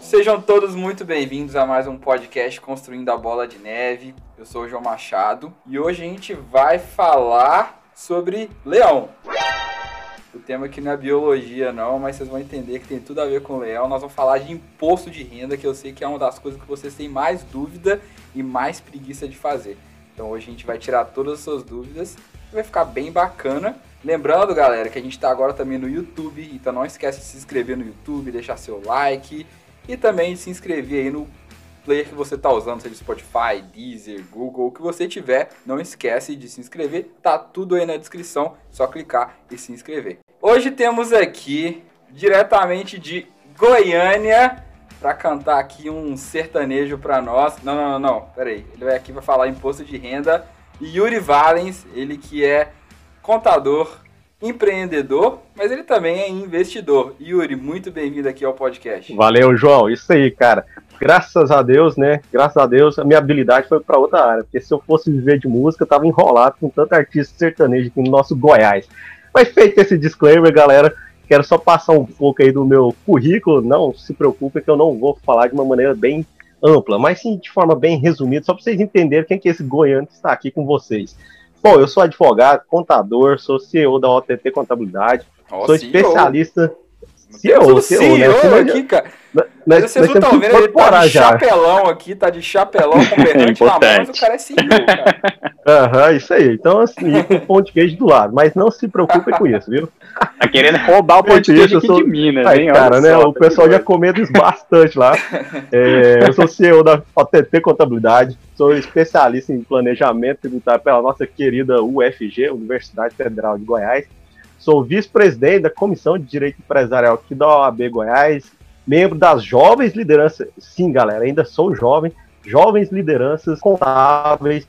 Sejam todos muito bem-vindos a mais um podcast Construindo a Bola de Neve. Eu sou o João Machado e hoje a gente vai falar sobre leão. O tema aqui não é biologia não, mas vocês vão entender que tem tudo a ver com leão. Nós vamos falar de imposto de renda, que eu sei que é uma das coisas que vocês têm mais dúvida e mais preguiça de fazer. Então hoje a gente vai tirar todas as suas dúvidas vai ficar bem bacana. Lembrando, galera, que a gente está agora também no YouTube, então não esquece de se inscrever no YouTube, deixar seu like e também se inscrever aí no player que você está usando, seja Spotify, Deezer, Google, o que você tiver, não esquece de se inscrever, tá tudo aí na descrição, só clicar e se inscrever. Hoje temos aqui, diretamente de Goiânia, para cantar aqui um sertanejo para nós. Não, não, não, não, peraí, ele vai aqui para falar imposto de renda. Yuri Valens, ele que é contador, empreendedor, mas ele também é investidor. Yuri, muito bem-vindo aqui ao podcast. Valeu, João. Isso aí, cara. Graças a Deus, né? Graças a Deus, a minha habilidade foi para outra área. Porque se eu fosse viver de música, eu tava enrolado com tanto artista sertanejo aqui no nosso Goiás. Mas feito esse disclaimer, galera, quero só passar um pouco aí do meu currículo. Não se preocupe que eu não vou falar de uma maneira bem ampla, mas sim de forma bem resumida, só para vocês entenderem quem que é esse goiano que está aqui com vocês. Bom, eu sou advogado, contador, sou CEO da OTT Contabilidade, sou especialista. CEO, CEO, CEO, né? CEO aqui, cara. Mas, vocês não estão vendo, ele tá de já. chapelão aqui, tá de chapelão com berrante na mão, mas o cara é CEO, cara. Aham, isso aí. Então, assim, com pão de queijo do lado. Mas não se preocupe com isso, viu? Tá querendo roubar o pão de queijo aqui sou... de Minas, hein? Cara, né? Só, o pessoal já comeu isso bastante lá. É, eu sou CEO da OTT Contabilidade, sou especialista em planejamento tributário pela nossa querida UFG, Universidade Federal de Goiás. Sou vice-presidente da Comissão de Direito Empresarial aqui da OAB Goiás, membro das jovens lideranças. Sim, galera, ainda sou jovem, jovens lideranças contábeis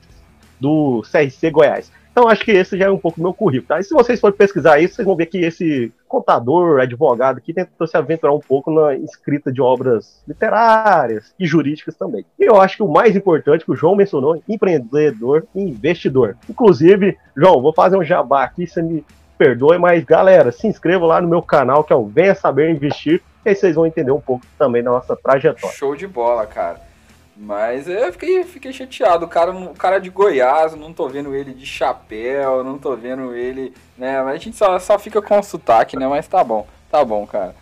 do CRC Goiás. Então, acho que esse já é um pouco meu currículo. Tá? E se vocês forem pesquisar isso, vocês vão ver que esse contador, advogado aqui, tentou se aventurar um pouco na escrita de obras literárias e jurídicas também. E eu acho que o mais importante que o João mencionou, empreendedor e investidor. Inclusive, João, vou fazer um jabá aqui, você me perdoe, mas galera, se inscreva lá no meu canal, que é o Venha Saber Investir, e aí vocês vão entender um pouco também da nossa trajetória. Show de bola, cara. Mas eu fiquei, fiquei chateado. O cara, o cara de Goiás, não tô vendo ele de chapéu, não tô vendo ele, né? Mas a gente só, só fica com o sotaque, né? Mas tá bom, tá bom, cara.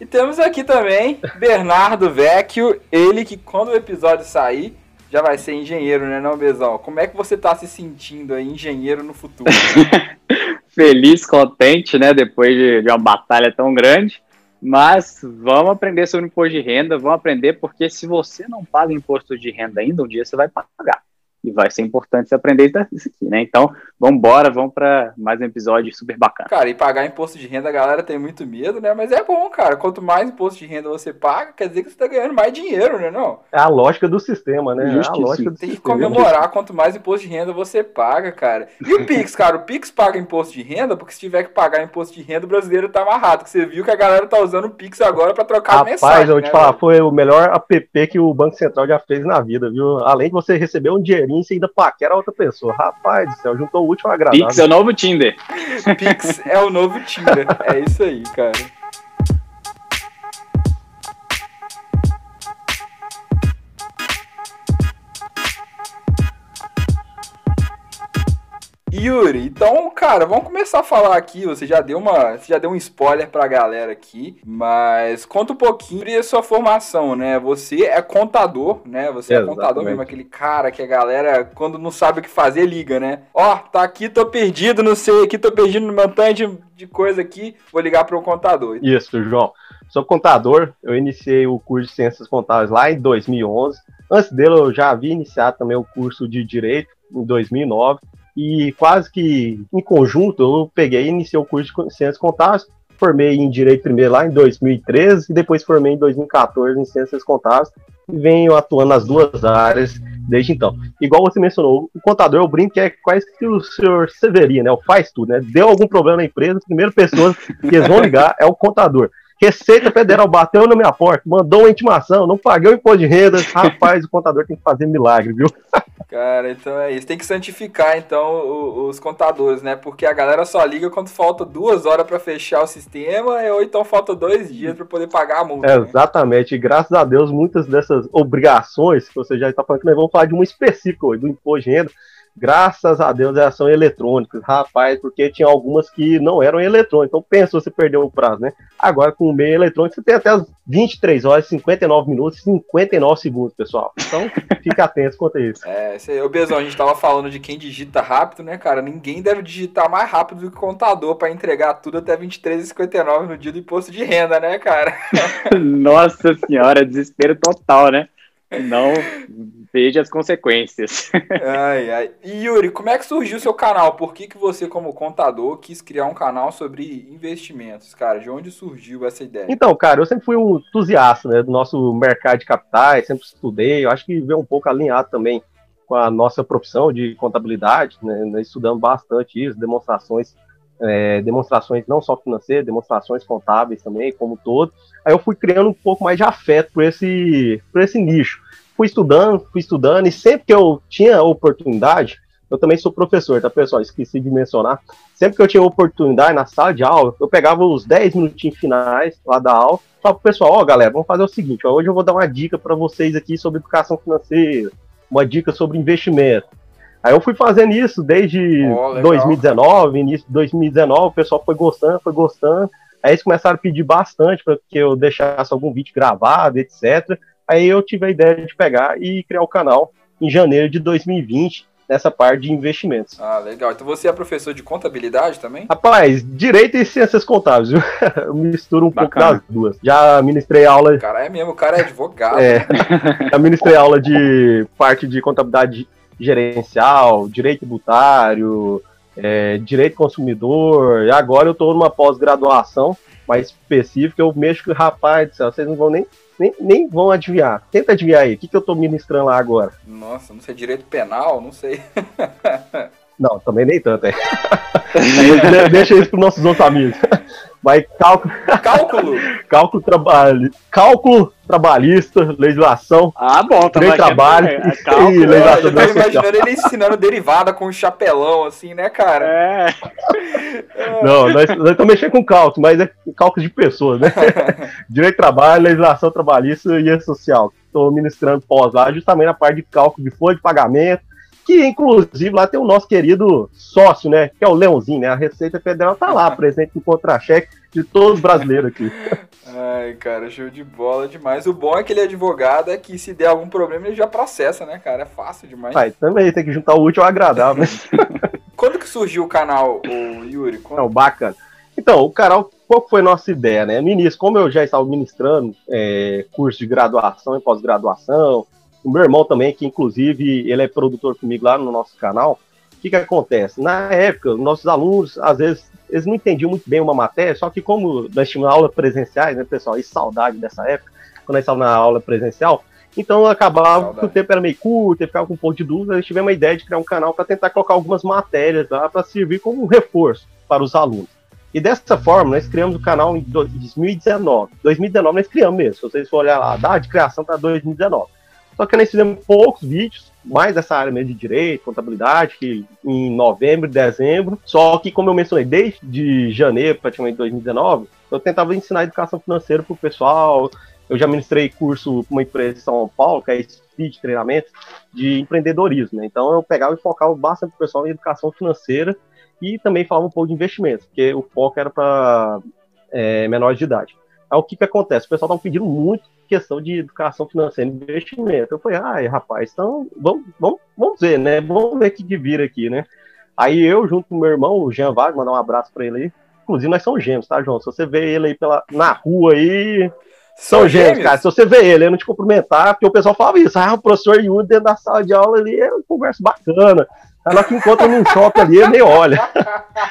E temos aqui também Bernardo Vecchio, ele que quando o episódio sair, já vai ser engenheiro, né, não, Bezão? Como é que você tá se sentindo aí, engenheiro no futuro? Feliz, contente, né, depois de, de uma batalha tão grande. Mas vamos aprender sobre imposto de renda, vamos aprender porque se você não paga imposto de renda ainda, um dia você vai pagar. E vai ser importante você aprender isso aqui, né? Então, vamos embora, vamos para mais um episódio super bacana. Cara, e pagar imposto de renda a galera tem muito medo, né? Mas é bom, cara. Quanto mais imposto de renda você paga, quer dizer que você tá ganhando mais dinheiro, né? Não? É a lógica do sistema, né? É a lógica do tem que comemorar quanto mais imposto de renda você paga, cara. E o Pix, cara? O Pix paga imposto de renda, porque se tiver que pagar imposto de renda, o brasileiro tá amarrado. Que você viu que a galera tá usando o Pix agora para trocar Rapaz, mensagem. Rapaz, eu vou te né, falar, foi o melhor app que o Banco Central já fez na vida, viu? Além de você receber um dinheirinho, você ainda paquera outra pessoa. Rapaz do céu, juntou o último agradável. Pix é o novo Tinder. Pix é o novo Tinder. É isso aí, cara. Yuri, então, cara, vamos começar a falar aqui. Você já deu uma, você já deu um spoiler pra galera aqui, mas conta um pouquinho sobre a sua formação, né? Você é contador, né? Você é contador mesmo, aquele cara que a galera, quando não sabe o que fazer, liga, né? Ó, oh, tá aqui, tô perdido, não sei, aqui tô perdido no montão de, de coisa aqui, vou ligar para um contador. Isso, João. Sou contador, eu iniciei o curso de Ciências Contábeis lá em 2011. Antes dele, eu já havia iniciado também o curso de Direito em 2009 e quase que em conjunto eu peguei e iniciei o curso de Ciências Contábeis, formei em Direito primeiro lá em 2013 e depois formei em 2014 em Ciências Contábeis e venho atuando nas duas áreas desde então. Igual você mencionou, o contador, o brinco é quase que o senhor Severino, né? O faz tudo, né? Deu algum problema na empresa, a primeira pessoa que eles vão ligar é o contador. Receita Federal bateu na minha porta, mandou uma intimação, não paguei o imposto de renda. Rapaz, o contador tem que fazer milagre, viu? Cara, então é isso. Tem que santificar, então, os contadores, né? Porque a galera só liga quando falta duas horas para fechar o sistema, ou então falta dois dias para poder pagar a multa. É, né? Exatamente. E graças a Deus, muitas dessas obrigações que você já está falando, que nós vamos falar de uma específica do imposto de renda, Graças a Deus elas são eletrônicas, rapaz, porque tinha algumas que não eram eletrônicas. Então pensa você perdeu o prazo, né? Agora com o meio eletrônico você tem até as 23 horas, 59 minutos, 59 segundos, pessoal. Então fica atento quanto a isso. É, isso aí, ô Bezão, a gente tava falando de quem digita rápido, né, cara? Ninguém deve digitar mais rápido do que o contador para entregar tudo até 23h59 no dia do imposto de renda, né, cara? Nossa senhora, desespero total, né? Não veja as consequências. Ai, ai. E Yuri, como é que surgiu o seu canal? Por que, que você, como contador, quis criar um canal sobre investimentos, cara? De onde surgiu essa ideia? Então, cara, eu sempre fui um entusiasta né, do nosso mercado de capitais, sempre estudei, eu acho que veio um pouco alinhado também com a nossa profissão de contabilidade, né, nós estudamos bastante isso, demonstrações é, demonstrações não só financeiras, demonstrações contábeis também, como todo. Aí eu fui criando um pouco mais de afeto por esse, por esse nicho. Fui estudando, fui estudando, e sempre que eu tinha oportunidade, eu também sou professor, tá, pessoal? Esqueci de mencionar. Sempre que eu tinha oportunidade na sala de aula, eu pegava os 10 minutinhos finais lá da aula, falava pro pessoal, ó, oh, galera, vamos fazer o seguinte, ó, hoje eu vou dar uma dica para vocês aqui sobre educação financeira, uma dica sobre investimento. Aí eu fui fazendo isso desde oh, 2019, início de 2019, o pessoal foi gostando, foi gostando. Aí eles começaram a pedir bastante para que eu deixasse algum vídeo gravado, etc. Aí eu tive a ideia de pegar e criar o canal em janeiro de 2020, nessa parte de investimentos. Ah, legal. Então você é professor de contabilidade também? Rapaz, direito e ciências contábeis, viu? Eu misturo um Bacana. pouco das duas. Já ministrei aula. O cara é mesmo, o cara é advogado. É. Já ministrei aula de parte de contabilidade gerencial, direito tributário, é, direito consumidor, e agora eu estou numa pós-graduação mais específica, eu mexo com rapaz do céu, vocês não vão nem, nem, nem vão adivinhar. Tenta adivinhar aí, o que, que eu estou ministrando lá agora? Nossa, não sei, direito penal, não sei. não, também nem tanto, é. Deixa isso para nossos outros amigos. Mas cálculo. Cálculo? cálculo, trabalho, cálculo trabalhista, legislação. Ah, bom, tá trabalho. É, cálculo, e legislação eu tô imaginando ele ensinando derivada com um chapelão, assim, né, cara? É. Não, nós, nós estamos mexendo com cálculo, mas é cálculo de pessoas, né? Direito de trabalho, legislação trabalhista e social. Estou ministrando pós lá, justamente na parte de cálculo de folha de pagamento, que inclusive lá tem o nosso querido sócio, né, que é o Leãozinho, né, a Receita Federal tá lá, presente no contra-cheque de todos os brasileiros aqui. Ai, cara, show de bola demais. O bom é que ele é advogado, é que se der algum problema ele já processa, né, cara, é fácil demais. Pai, também tem que juntar o útil ao agradável? Quando que surgiu o canal, o Yuri? Quando... Não, bacana. Então, o canal, qual foi a nossa ideia, né? Início, como eu já estava ministrando é, curso de graduação e pós-graduação, o meu irmão também, que inclusive ele é produtor comigo lá no nosso canal. O que, que acontece? Na época, nossos alunos, às vezes, eles não entendiam muito bem uma matéria, só que como nós tínhamos aula presenciais, né, pessoal? E saudade dessa época, quando nós estávamos na aula presencial, então acabava que o tempo era meio curto, ficava com um pouco de dúvida, nós tivemos a ideia de criar um canal para tentar colocar algumas matérias lá para servir como um reforço para os alunos. E dessa forma, nós criamos o canal em 2019. 2019 nós criamos mesmo, se vocês forem olhar lá, a data de criação para 2019. Só que nós fizemos poucos vídeos, mais dessa área mesmo de direito, contabilidade, que em novembro, dezembro. Só que, como eu mencionei, desde janeiro, praticamente 2019, eu tentava ensinar educação financeira para o pessoal. Eu já ministrei curso com uma empresa em São Paulo, que é Speed Treinamento, de empreendedorismo. Né? Então eu pegava e focava bastante o pessoal em educação financeira e também falava um pouco de investimento, porque o foco era para é, menores de idade. Aí o que, que acontece? O pessoal estava pedindo muito questão de educação financeira e investimento. Eu falei, ai, rapaz, então vamos, vamos, vamos ver, né? Vamos ver o que, que vira aqui, né? Aí eu, junto com meu irmão, o Jean Vargas, mandar um abraço para ele aí. Inclusive, nós somos gêmeos, tá, João? Se você vê ele aí pela, na rua aí. São, são gêmeos, gêmeos, cara. Se você vê ele, eu não te cumprimentar, porque o pessoal falava isso. Ah, o professor Yuri dentro da sala de aula ali é uma conversa bacana. Aí nós que encontra num shopping ali, ele nem olha.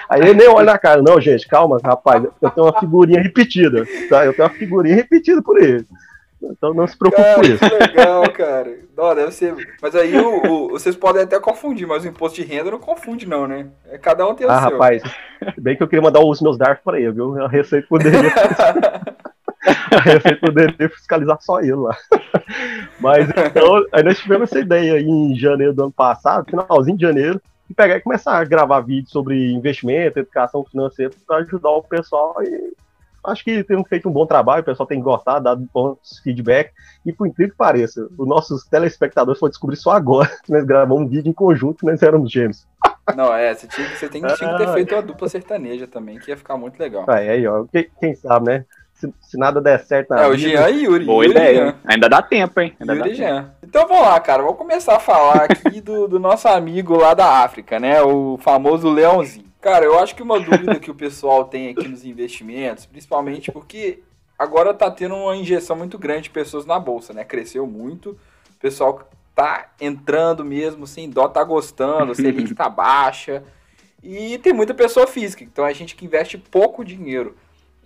Aí ele nem olha na cara. Não, gente, calma, rapaz. Eu tenho uma figurinha repetida. Tá? Eu tenho uma figurinha repetida por ele. Então não se preocupe com isso. legal, cara. Não, deve ser. Mas aí o, o, vocês podem até confundir, mas o imposto de renda não confunde, não, né? É, cada um tem o ah, seu. rapaz, bem que eu queria mandar os meus dardos para ele, viu? A receita poderia. a Receita poderia fiscalizar só ele lá. Mas então, aí nós tivemos essa ideia em janeiro do ano passado, finalzinho de janeiro, e pegar e começar a gravar vídeos sobre investimento, educação financeira, para ajudar o pessoal. E acho que temos feito um bom trabalho, o pessoal tem gostado, dado bons feedback. E por incrível que pareça, os nossos telespectadores foram descobrir só agora que nós gravamos um vídeo em conjunto, nós éramos gêmeos. Não, é, você, tinha, você tem, tinha que ter feito uma dupla sertaneja também, que ia ficar muito legal. Aí, aí ó, quem, quem sabe, né? Se, se, nada der certo na É, vida, o Jean e Yuri. Boa Yuri ideia. Ainda dá tempo, hein? Ainda Yuri e Jean. Então vamos lá, cara. Vamos começar a falar aqui do, do nosso amigo lá da África, né? O famoso leãozinho. Cara, eu acho que uma dúvida que o pessoal tem aqui nos investimentos, principalmente porque agora tá tendo uma injeção muito grande de pessoas na bolsa, né? Cresceu muito. O pessoal tá entrando mesmo sem dó, tá gostando, a Selic tá baixa. E tem muita pessoa física, então a gente que investe pouco dinheiro.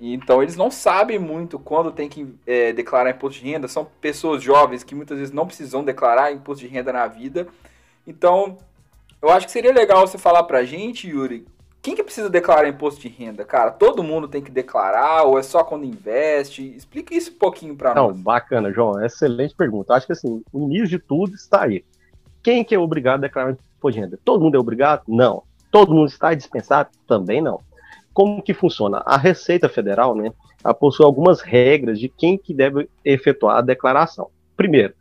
Então eles não sabem muito quando tem que é, declarar imposto de renda. São pessoas jovens que muitas vezes não precisam declarar imposto de renda na vida. Então, eu acho que seria legal você falar pra gente, Yuri, quem que precisa declarar imposto de renda? Cara, todo mundo tem que declarar ou é só quando investe? Explica isso um pouquinho para nós. Não, bacana, João. Excelente pergunta. Acho que assim, o início de tudo está aí. Quem que é obrigado a declarar imposto de renda? Todo mundo é obrigado? Não. Todo mundo está dispensado? Também não. Como que funciona? A Receita Federal, né, ela possui algumas regras de quem que deve efetuar a declaração. Primeiro,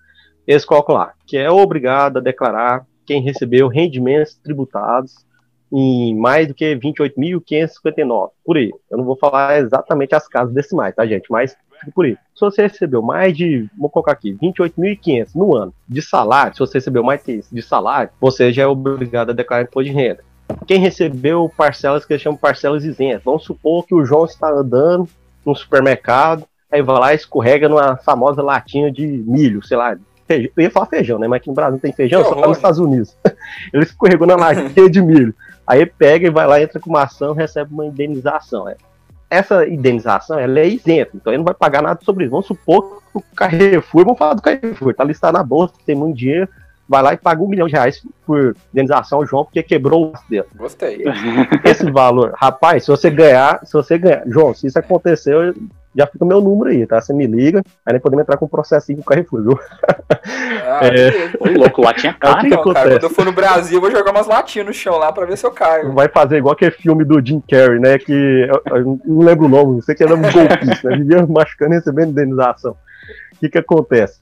lá que é obrigado a declarar quem recebeu rendimentos tributados em mais do que 28.559, por aí. Eu não vou falar exatamente as casas decimais, tá, gente? Mas por aí. Se você recebeu mais de, vou colocar aqui, 28.500 no ano de salário, se você recebeu mais que isso de salário, você já é obrigado a declarar imposto de renda quem recebeu parcelas que eles chamam parcelas isentas. Vamos supor que o João está andando no supermercado, aí vai lá e escorrega numa famosa latinha de milho, sei lá. Feijão. Eu ia falar feijão, né? Mas aqui no Brasil não tem feijão, só tá nos Estados Unidos. Ele escorregou na latinha de milho. Aí pega e vai lá, entra com uma ação, recebe uma indenização. É. Essa indenização ela é isenta, então ele não vai pagar nada sobre isso. Vamos supor que o Carrefour, vamos falar do Carrefour, tá listado na bolsa, tem muito dinheiro, vai lá e paga um milhão de reais por indenização ao João, porque quebrou o dele. Gostei. Esse valor, rapaz, se você ganhar, se você ganhar, João, se isso aconteceu, já fica o meu número aí, tá? Você me liga, aí nem podemos entrar com um processinho com o Carrefour, viu? Ah, é... Ô, louco, latinha cara. É então, cara, quando eu for no Brasil, eu vou jogar umas latinhas no chão lá pra ver se eu caio. Vai fazer igual aquele filme do Jim Carrey, né? Que eu, eu não lembro o nome, não sei que era um golpista, né? Vivia machucando e recebendo indenização. O que que acontece?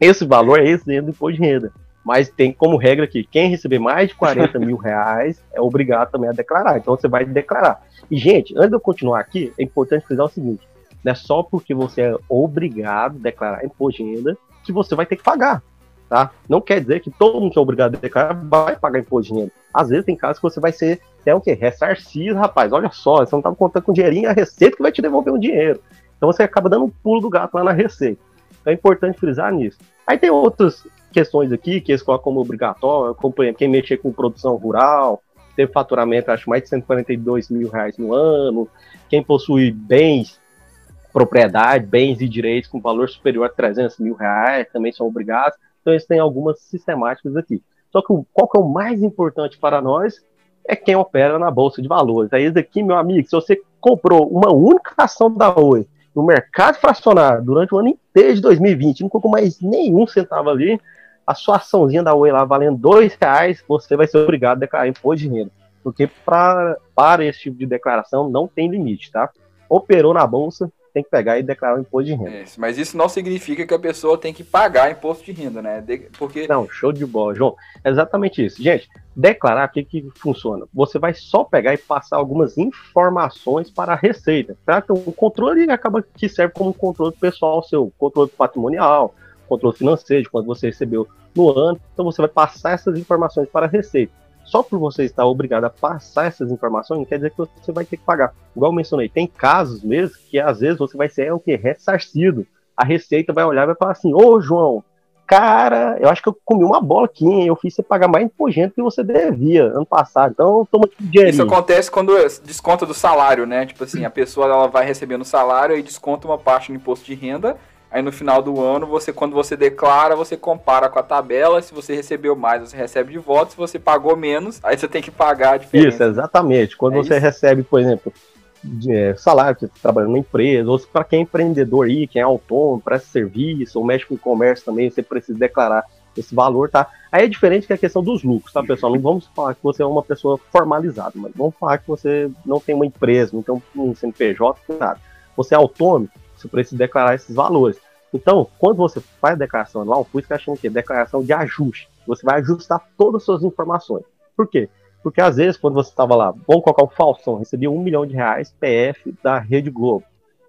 Esse valor é esse dentro do imposto de renda mas tem como regra que quem receber mais de 40 mil reais é obrigado também a declarar. Então você vai declarar. E, gente, antes de eu continuar aqui, é importante frisar o seguinte: não é só porque você é obrigado a declarar imposto de renda que você vai ter que pagar. Tá? Não quer dizer que todo mundo que é obrigado a declarar vai pagar imposto de renda. Às vezes tem casos que você vai ser até o quê? Ressarcido, rapaz. Olha só, você não estava contando com dinheirinho, a receita que vai te devolver o dinheiro. Então você acaba dando um pulo do gato lá na receita. Então é importante frisar nisso. Aí tem outros questões aqui que eles colocam como obrigatório, como quem mexer com produção rural, teve faturamento, acho, mais de 142 mil reais no ano, quem possui bens, propriedade, bens e direitos com valor superior a 300 mil reais, também são obrigados. Então, eles têm algumas sistemáticas aqui. Só que qual que é o mais importante para nós é quem opera na Bolsa de Valores. Aí, aqui, meu amigo, se você comprou uma única ação da Oi no mercado fracionário durante o ano inteiro de 2020, não colocou mais nenhum centavo ali, a sua açãozinha da Oi lá valendo dois reais, você vai ser obrigado a declarar imposto de renda. Porque pra, para esse tipo de declaração não tem limite, tá? Operou na bolsa, tem que pegar e declarar o imposto de renda. É, mas isso não significa que a pessoa tem que pagar imposto de renda, né? De, porque... Não, show de bola, João. É exatamente isso. Gente, declarar, o que, que funciona? Você vai só pegar e passar algumas informações para a Receita. Tá? Então, o controle acaba que serve como controle pessoal seu, controle patrimonial, controle financeiro, de quanto você recebeu no ano. Então você vai passar essas informações para a Receita. Só por você estar obrigado a passar essas informações, não quer dizer que você vai ter que pagar. Igual eu mencionei, tem casos mesmo que às vezes você vai ser é o que? Ressarcido. A Receita vai olhar e vai falar assim: Ô João, cara, eu acho que eu comi uma bola aqui, hein? eu fiz você pagar mais imposto que você devia ano passado, então toma aqui dinheiro. Isso acontece quando desconta do salário, né? Tipo assim, a pessoa ela vai recebendo o salário e desconta uma parte no imposto de renda Aí no final do ano, você quando você declara, você compara com a tabela. Se você recebeu mais, você recebe de volta. Se você pagou menos, aí você tem que pagar a diferença. Isso, exatamente. Quando é você isso? recebe, por exemplo, é, salário, você tá trabalhando numa empresa, ou para quem é empreendedor aí, quem é autônomo, presta serviço, ou mexe com comércio também, você precisa declarar esse valor, tá? Aí é diferente que a questão dos lucros, tá, pessoal? Não vamos falar que você é uma pessoa formalizada, mas vamos falar que você não tem uma empresa, não tem um CNPJ, nada. Você é autônomo, você precisa declarar esses valores. Então, quando você faz a declaração anual, por isso que eu chamo que declaração de ajuste. Você vai ajustar todas as suas informações. Por quê? Porque às vezes, quando você estava lá, vamos colocar o Faustão, recebia um milhão de reais PF da Rede Globo.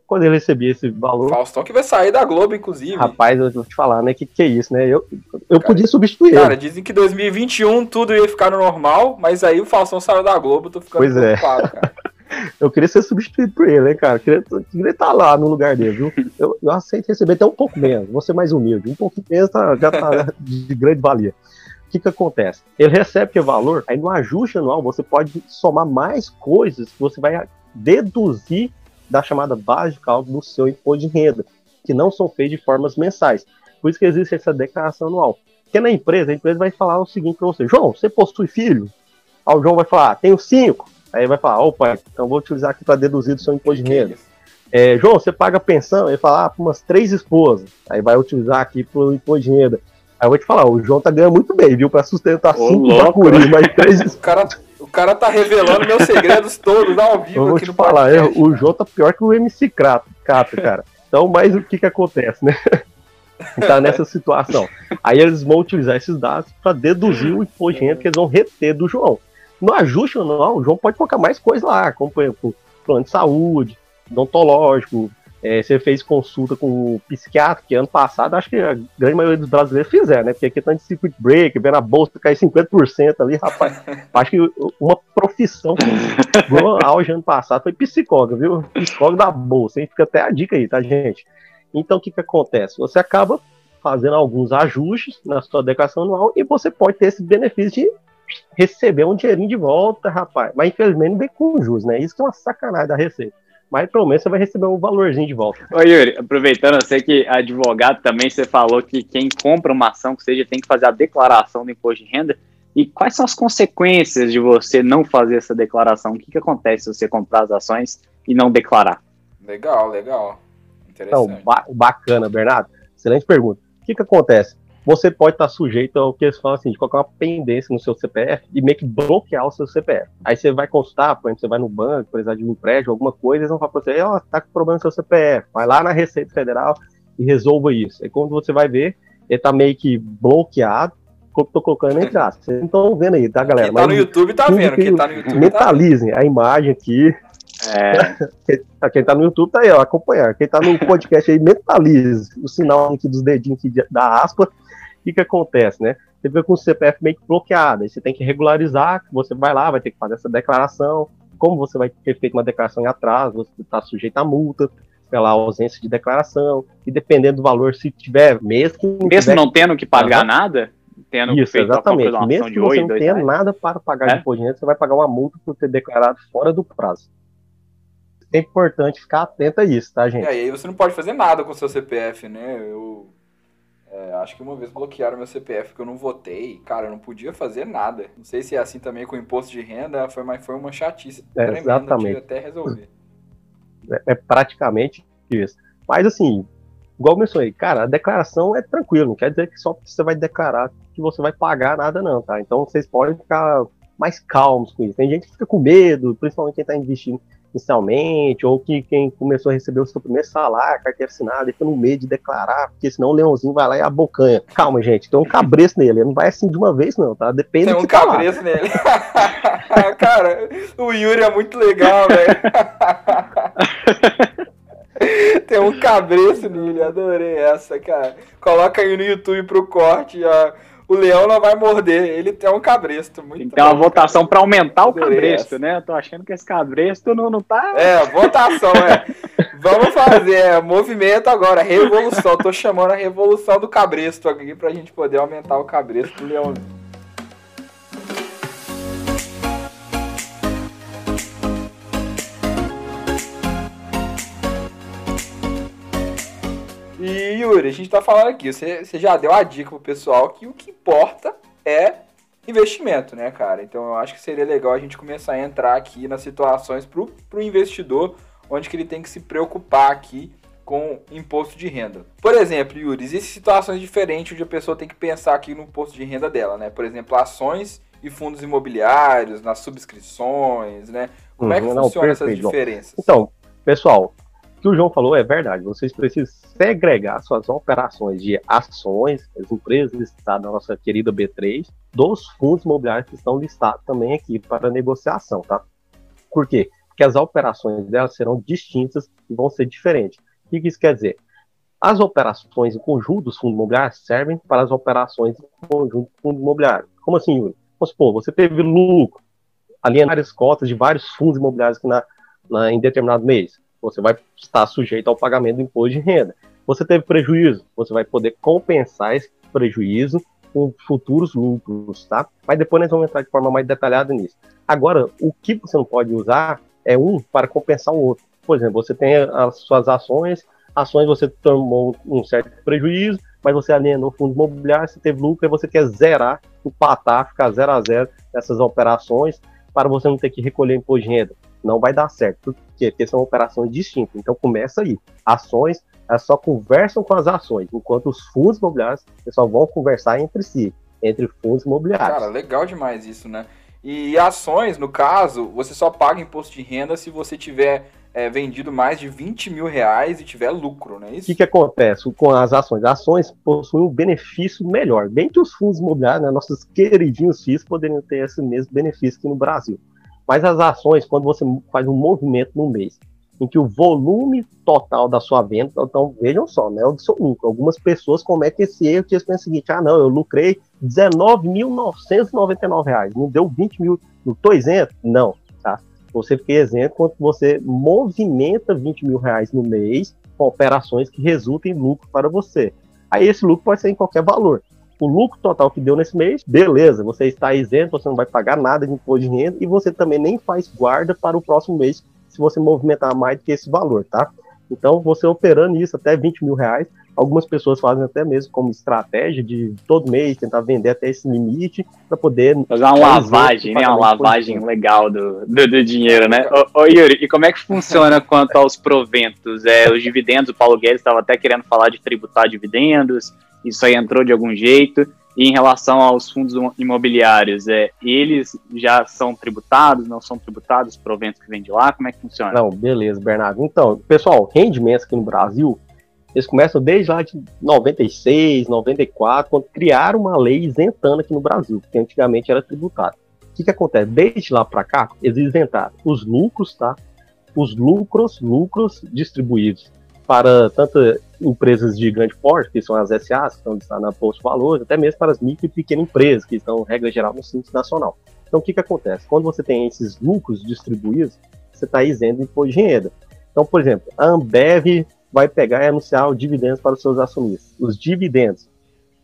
Quando ele recebia esse valor. Faustão que vai sair da Globo, inclusive. Rapaz, eu vou te falar, né? Que que é isso, né? Eu, eu cara, podia substituir Cara, dizem que 2021 tudo ia ficar no normal, mas aí o Faustão saiu da Globo, tô ficando pois é. preocupado, é. cara. eu queria ser substituído por ele, né, cara? Eu queria, queria estar lá no lugar dele, viu? Eu, eu aceito receber até um pouco menos, vou ser mais humilde. Um pouco menos tá, já tá de grande valia. O que, que acontece? Ele recebe que valor, aí no ajuste anual você pode somar mais coisas que você vai deduzir da chamada base de cálculo do seu imposto de renda, que não são feitos de formas mensais. Por isso que existe essa declaração anual. Porque na empresa, a empresa vai falar o seguinte para você: João, você possui filho? Aí o João vai falar: ah, tenho cinco. Aí vai falar: opa, então vou utilizar aqui para deduzir do seu imposto de renda. É, João, você paga pensão? Ele fala: ah, para umas três esposas. Aí vai utilizar aqui para o imposto de renda. Aí eu vou te falar: o João tá ganhando muito bem, viu? Para sustentar Ô, cinco bacuri, mas três. o cara o cara tá revelando meus segredos todos ao vivo eu vou aqui te no falar, é, o João tá pior que o MC Crato, Cato, cara. Então, mas o que que acontece, né? tá nessa situação. Aí eles vão utilizar esses dados para deduzir o imposto de renda que eles vão reter do João. No ajuste anual, o João pode colocar mais coisas lá, como por exemplo, plano de saúde, odontológico, é, você fez consulta com o psiquiatra, que ano passado acho que a grande maioria dos brasileiros fizeram, né? Porque aqui tá de circuit break, vendo a bolsa cair 50% ali, rapaz. acho que uma profissão no auge ano passado foi psicólogo, viu? Psicólogo da bolsa, hein? Fica até a dica aí, tá, gente? Então o que que acontece? Você acaba fazendo alguns ajustes na sua declaração anual e você pode ter esse benefício de receber um dinheirinho de volta, rapaz. Mas infelizmente não vem com juros, né? Isso que é uma sacanagem da Receita mas pelo menos você vai receber um valorzinho de volta. Ô Yuri, aproveitando, eu sei que advogado também, você falou que quem compra uma ação que seja tem que fazer a declaração do imposto de renda. E quais são as consequências de você não fazer essa declaração? O que, que acontece se você comprar as ações e não declarar? Legal, legal. Interessante. Então, ba bacana, Bernardo. Excelente pergunta. O que, que acontece? Você pode estar sujeito ao que eles falam assim, de colocar uma pendência no seu CPF e meio que bloquear o seu CPF. Aí você vai consultar, por exemplo, você vai no banco, precisar de um prédio, alguma coisa, eles vão falar para você, ó, oh, tá com problema no seu CPF, vai lá na Receita Federal e resolva isso. Aí quando você vai ver, ele tá meio que bloqueado, tô colocando entre aspas. Vocês não estão vendo aí, tá, galera? Quem tá Mas, no YouTube tá vendo, quem tá no YouTube tá Mentalizem tá a imagem aqui, é. Quem tá no YouTube tá aí, ó, acompanhar. Quem tá no podcast aí, mentalize o sinal aqui dos dedinhos aqui da aspa que, que acontece, né? Você fica com o CPF meio que bloqueado, aí você tem que regularizar, você vai lá, vai ter que fazer essa declaração. Como você vai ter feito uma declaração em atraso, você está sujeito a multa pela ausência de declaração, e dependendo do valor, se tiver, mesmo que não Mesmo tiver, não tendo que pagar nada, tendo Isso, feito exatamente. A mesmo que você não tenha nada para pagar é? de imposto de renda, você vai pagar uma multa por ter declarado fora do prazo. É importante ficar atento a isso, tá, gente? É, e aí você não pode fazer nada com o seu CPF, né? Eu é, acho que uma vez bloquearam meu CPF que eu não votei. Cara, eu não podia fazer nada. Não sei se é assim também com o imposto de renda, foi, mas foi uma chatice é, tremenda, exatamente. até resolver. É, é, praticamente isso. Mas assim, igual eu mencionei, cara, a declaração é tranquilo, não quer dizer que só você vai declarar que você vai pagar nada não, tá? Então vocês podem ficar mais calmos com isso. Tem gente que fica com medo, principalmente quem está investindo inicialmente, ou que quem começou a receber o seu primeiro salário, carteira assinada, e fica no meio de declarar, porque senão o leãozinho vai lá e abocanha. Calma, gente, tem um cabresto nele, ele não vai assim de uma vez, não, tá? Depende Tem um tá cabresto nele. Cara, o Yuri é muito legal, velho. tem um cabresto nele, adorei essa, cara. Coloca aí no YouTube pro corte, ó o leão não vai morder, ele tem um cabresto. Muito tem uma votação para aumentar o cabresto, essa. né? Eu tô achando que esse cabresto não, não tá. É, votação, é. Vamos fazer é, movimento agora, revolução. Tô chamando a revolução do cabresto aqui pra gente poder aumentar o cabresto do leão. E Yuri, a gente tá falando aqui, você, você já deu a dica pro pessoal que o que importa é investimento, né, cara? Então eu acho que seria legal a gente começar a entrar aqui nas situações para o investidor, onde que ele tem que se preocupar aqui com imposto de renda. Por exemplo, Yuri, existem situações diferentes onde a pessoa tem que pensar aqui no imposto de renda dela, né? Por exemplo, ações e fundos imobiliários, nas subscrições, né? Como é que uhum, funciona essas diferenças? Então, pessoal, que o João falou é verdade. Vocês precisam segregar suas operações de ações, as empresas listadas na nossa querida B3, dos fundos imobiliários que estão listados também aqui para negociação, tá? Por quê? Porque as operações delas serão distintas e vão ser diferentes. O que isso quer dizer? As operações em conjunto dos fundos imobiliários servem para as operações em conjunto do fundo imobiliário. Como assim, Yuri? Vamos supor, você teve lucro, aliando várias cotas de vários fundos imobiliários na, na, em determinado mês você vai estar sujeito ao pagamento do imposto de renda. Você teve prejuízo, você vai poder compensar esse prejuízo com futuros lucros, tá? Mas depois nós vamos entrar de forma mais detalhada nisso. Agora, o que você não pode usar é um para compensar o outro. Por exemplo, você tem as suas ações, ações você tomou um certo prejuízo, mas você alienou fundo imobiliário, você teve lucro e você quer zerar, empatar, ficar zero a zero nessas operações para você não ter que recolher imposto de renda não vai dar certo. Quê? Porque são operações distintas. Então começa aí. Ações, elas só conversam com as ações, enquanto os fundos imobiliários só vão conversar entre si, entre fundos imobiliários. Cara, legal demais isso, né? E ações, no caso, você só paga imposto de renda se você tiver é, vendido mais de 20 mil reais e tiver lucro, não é isso? O que, que acontece com as ações? As ações possuem um benefício melhor. Bem que os fundos imobiliários, né, nossos queridinhos FIIs, poderiam ter esse mesmo benefício aqui no Brasil. Mas as ações, quando você faz um movimento no mês, em que o volume total da sua venda, então vejam só, né, o seu lucro. Algumas pessoas cometem esse erro que eles pensam o seguinte, ah não, eu lucrei R$19.999, não deu 20 mil, não estou isento? Não, tá? Você fica isento quando você movimenta 20 mil reais no mês com operações que resultem em lucro para você. Aí esse lucro pode ser em qualquer valor o lucro total que deu nesse mês, beleza, você está isento, você não vai pagar nada de imposto de renda e você também nem faz guarda para o próximo mês se você movimentar mais do que esse valor, tá? Então, você operando isso até 20 mil reais, algumas pessoas fazem até mesmo como estratégia de todo mês tentar vender até esse limite para poder fazer uma lavagem, né? Uma lavagem legal do, do, do dinheiro, né? Ô, ô, Yuri, e como é que funciona quanto aos proventos? É, os dividendos, o Paulo Guedes estava até querendo falar de tributar dividendos isso aí entrou de algum jeito. E em relação aos fundos imobiliários, é, eles já são tributados, não são tributados, proventos que vêm de lá? Como é que funciona? Não, beleza, Bernardo. Então, pessoal, rendimentos aqui no Brasil, eles começam desde lá de 96, 94, quando criaram uma lei isentando aqui no Brasil, porque antigamente era tributado. O que, que acontece? Desde lá para cá, eles isentaram os lucros, tá? Os lucros, lucros distribuídos para tanto empresas de grande porte, que são as SAs, que estão listadas na Bolsa de Valores, até mesmo para as micro e pequenas empresas, que estão, regra geral, no Simples Nacional. Então, o que, que acontece? Quando você tem esses lucros distribuídos, você está isento de imposto de renda. Então, por exemplo, a Ambev vai pegar e anunciar os dividendos para os seus acionistas. Os dividendos,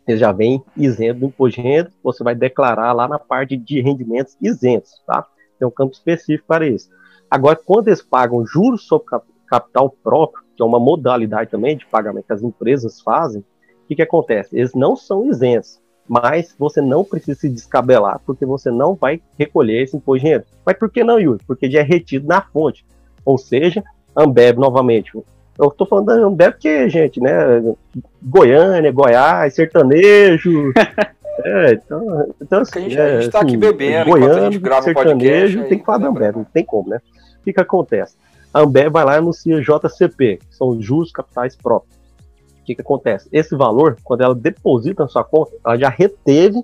eles já vêm isentos do imposto de renda, você vai declarar lá na parte de rendimentos isentos, tá? Tem um campo específico para isso. Agora, quando eles pagam juros sobre capital próprio, que é uma modalidade também de pagamento que as empresas fazem, o que, que acontece? Eles não são isentos, mas você não precisa se descabelar, porque você não vai recolher esse imposto de renda. Mas por que não, Yuri? Porque já é retido na fonte. Ou seja, Ambev, novamente, eu estou falando da Ambev porque, gente, né, Goiânia, Goiás, sertanejo... É, então, então assim, a gente, a gente tá aqui assim, bebendo, Goiânia, a gente grava sertanejo, podcast, tem que falar da Ambev, não tem como, né? O que que acontece? A Ambev vai lá e anuncia JCP, que são juros capitais próprios. O que, que acontece? Esse valor, quando ela deposita na sua conta, ela já reteve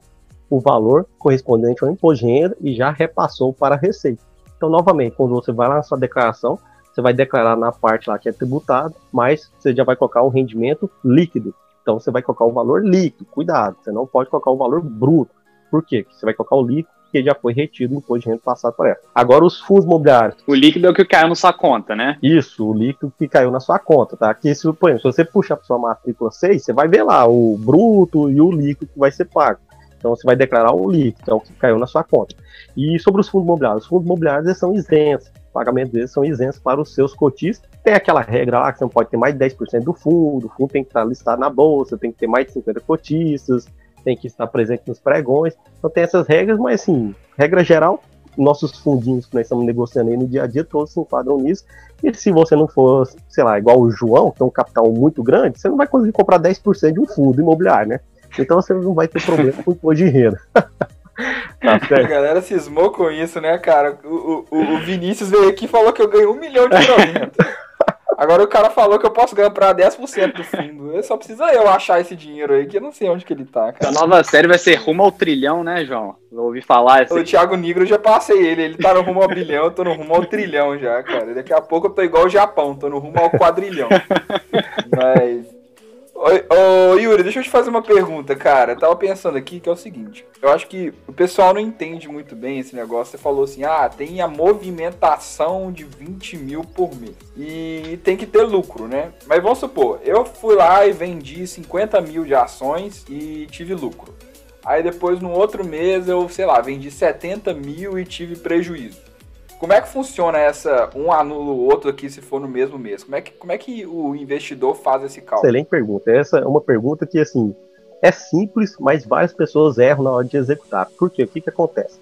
o valor correspondente ao imposto de renda e já repassou para a Receita. Então, novamente, quando você vai lá na sua declaração, você vai declarar na parte lá que é tributado, mas você já vai colocar o rendimento líquido. Então, você vai colocar o valor líquido. Cuidado, você não pode colocar o valor bruto. Por quê? Porque você vai colocar o líquido porque já foi retido o imposto de renda passado por ela. Agora, os fundos imobiliários. O líquido é o que caiu na sua conta, né? Isso, o líquido que caiu na sua conta, tá? Aqui, se, por exemplo, se você puxar para sua matrícula 6, você vai ver lá o bruto e o líquido que vai ser pago. Então, você vai declarar o líquido, que é o que caiu na sua conta. E sobre os fundos imobiliários, os fundos imobiliários são isentos. O pagamento deles são isentos para os seus cotistas. Tem aquela regra lá que você não pode ter mais de 10% do fundo, o fundo tem que estar listado na bolsa, tem que ter mais de 50 cotistas, tem que estar presente nos pregões. Então tem essas regras, mas assim, regra geral, nossos fundinhos que nós estamos negociando aí no dia a dia, todos se enquadram nisso. E se você não for, sei lá, igual o João, que tem um capital muito grande, você não vai conseguir comprar 10% de um fundo imobiliário, né? Então você não vai ter problema com imposto de renda. tá a galera cismou com isso, né, cara? O, o, o Vinícius veio aqui e falou que eu ganhei um milhão de provento. Agora o cara falou que eu posso ganhar pra 10% do fundo. Eu só precisa eu achar esse dinheiro aí, que eu não sei onde que ele tá, cara. A nova série vai ser rumo ao trilhão, né, João? Eu ouvi falar assim. O Thiago Negro eu já passei ele. Ele tá no rumo ao bilhão, eu tô no rumo ao trilhão já, cara. Daqui a pouco eu tô igual o Japão, tô no rumo ao quadrilhão. Mas. Ô, Yuri, deixa eu te fazer uma pergunta, cara. Eu tava pensando aqui que é o seguinte: eu acho que o pessoal não entende muito bem esse negócio. Você falou assim, ah, tem a movimentação de 20 mil por mês. E tem que ter lucro, né? Mas vamos supor, eu fui lá e vendi 50 mil de ações e tive lucro. Aí depois, no outro mês, eu, sei lá, vendi 70 mil e tive prejuízo. Como é que funciona essa, um anula o outro aqui se for no mesmo mês? Como é que, como é que o investidor faz esse cálculo? Excelente pergunta. Essa é uma pergunta que, assim, é simples, mas várias pessoas erram na hora de executar. Por quê? O que, que acontece?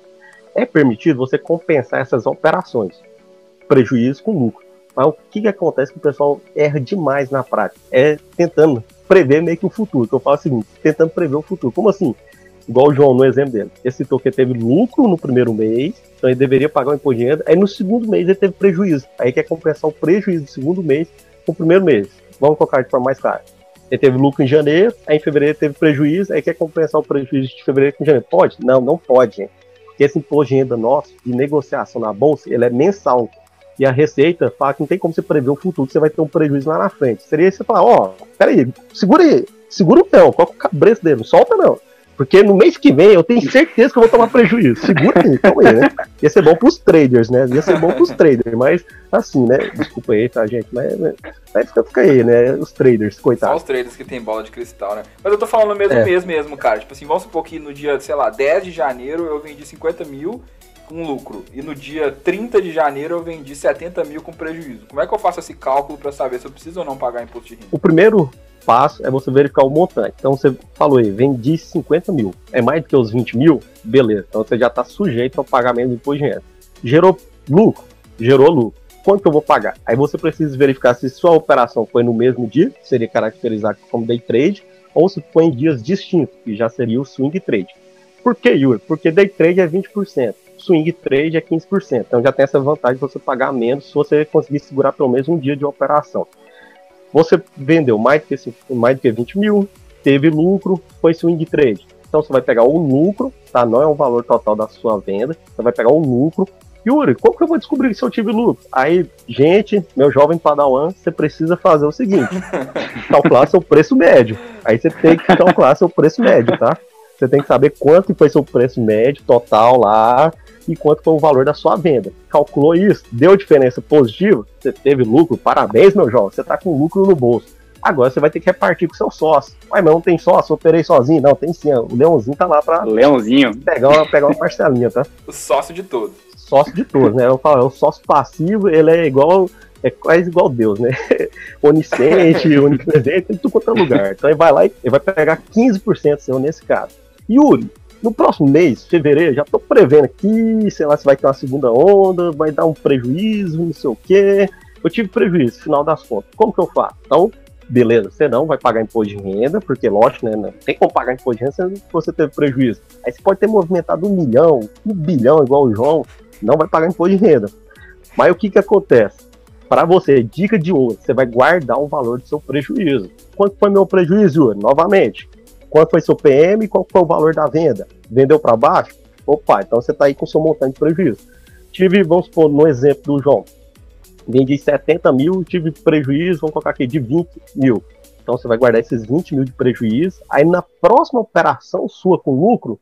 É permitido você compensar essas operações, prejuízo com lucro. Mas o que, que acontece que o pessoal erra demais na prática? É tentando prever meio que o futuro. Que eu falo o seguinte, tentando prever o futuro. Como assim? Igual o João no exemplo dele. Ele citou que teve lucro no primeiro mês, então ele deveria pagar o imposto de renda. Aí no segundo mês ele teve prejuízo. Aí quer compensar o prejuízo do segundo mês com o primeiro mês. Vamos colocar de forma mais clara. Ele teve lucro em janeiro, aí em fevereiro teve prejuízo, aí quer compensar o prejuízo de fevereiro com janeiro. Pode? Não, não pode, gente. Porque esse imposto de renda nosso, de negociação na bolsa, ele é mensal. E a Receita fala que não tem como você prever o futuro, que você vai ter um prejuízo lá na frente. Seria você falar, ó, oh, peraí, segura aí, segura o pé, qual o cabreço dele, não solta não. Porque no mês que vem eu tenho certeza que eu vou tomar prejuízo. Segura aí, calma aí, né? Ia ser bom pros traders, né? Ia ser bom pros traders, mas assim, né? Desculpa aí, tá, gente? Mas, mas fica, aí, né? Os traders, coitados. Só os traders que tem bola de cristal, né? Mas eu tô falando mesmo é. mês mesmo, cara. Tipo assim, vamos supor que no dia, sei lá, 10 de janeiro eu vendi 50 mil com lucro. E no dia 30 de janeiro eu vendi 70 mil com prejuízo. Como é que eu faço esse cálculo para saber se eu preciso ou não pagar imposto de renda? O primeiro passo é você verificar o montante. Então você falou aí, vendi 50 mil. É mais do que os 20 mil? Beleza. Então você já está sujeito ao pagamento do imposto de renda. Gerou lucro? Gerou lucro. Quanto que eu vou pagar? Aí você precisa verificar se sua operação foi no mesmo dia, que seria caracterizado como day trade, ou se foi em dias distintos, que já seria o swing trade. Por que, Yuri? Porque day trade é 20%, swing trade é 15%. Então já tem essa vantagem de você pagar menos se você conseguir segurar pelo menos um dia de operação. Você vendeu mais do que, mais do que 20 mil, teve lucro, foi swing trade. Então você vai pegar o lucro, tá? Não é o valor total da sua venda, você vai pegar o lucro. Yuri, como que eu vou descobrir se eu tive lucro? Aí, gente, meu jovem padawan, você precisa fazer o seguinte: calcular seu preço médio. Aí você tem que calcular seu preço médio, tá? Você tem que saber quanto foi seu preço médio total lá e quanto foi o valor da sua venda. Calculou isso, deu diferença positiva, você teve lucro, parabéns, meu jovem, você está com lucro no bolso. Agora você vai ter que repartir com seu sócio. Mas não tem sócio, eu operei sozinho. Não, tem sim. O Leãozinho tá lá para Leãozinho. Pegar uma, pegar uma parcelinha, tá? o sócio de todos. Sócio de todos, né? Eu falo, é o sócio passivo, ele é igual é quase igual Deus, né? Onisciente, onipresente, em tudo quanto é lugar. Então ele vai lá e ele vai pegar 15% seu nesse caso. Yuri, no próximo mês, fevereiro, já tô prevendo aqui, sei lá se vai ter uma segunda onda, vai dar um prejuízo, não sei o quê. Eu tive prejuízo, final das contas. Como que eu faço? Então, beleza, você não vai pagar imposto de renda, porque lógico, né? Não tem como pagar imposto de renda se você teve prejuízo. Aí você pode ter movimentado um milhão, um bilhão, igual o João, não vai pagar imposto de renda. Mas o que que acontece? Para você, dica de ouro, você vai guardar o valor do seu prejuízo. Quanto foi meu prejuízo? Novamente, Quanto foi seu PM? Qual foi o valor da venda? Vendeu para baixo? Opa, então você está aí com seu montante de prejuízo. Tive, vamos supor, no exemplo do João, vendi 70 mil, tive prejuízo, vamos colocar aqui, de 20 mil. Então você vai guardar esses 20 mil de prejuízo. Aí na próxima operação sua com lucro,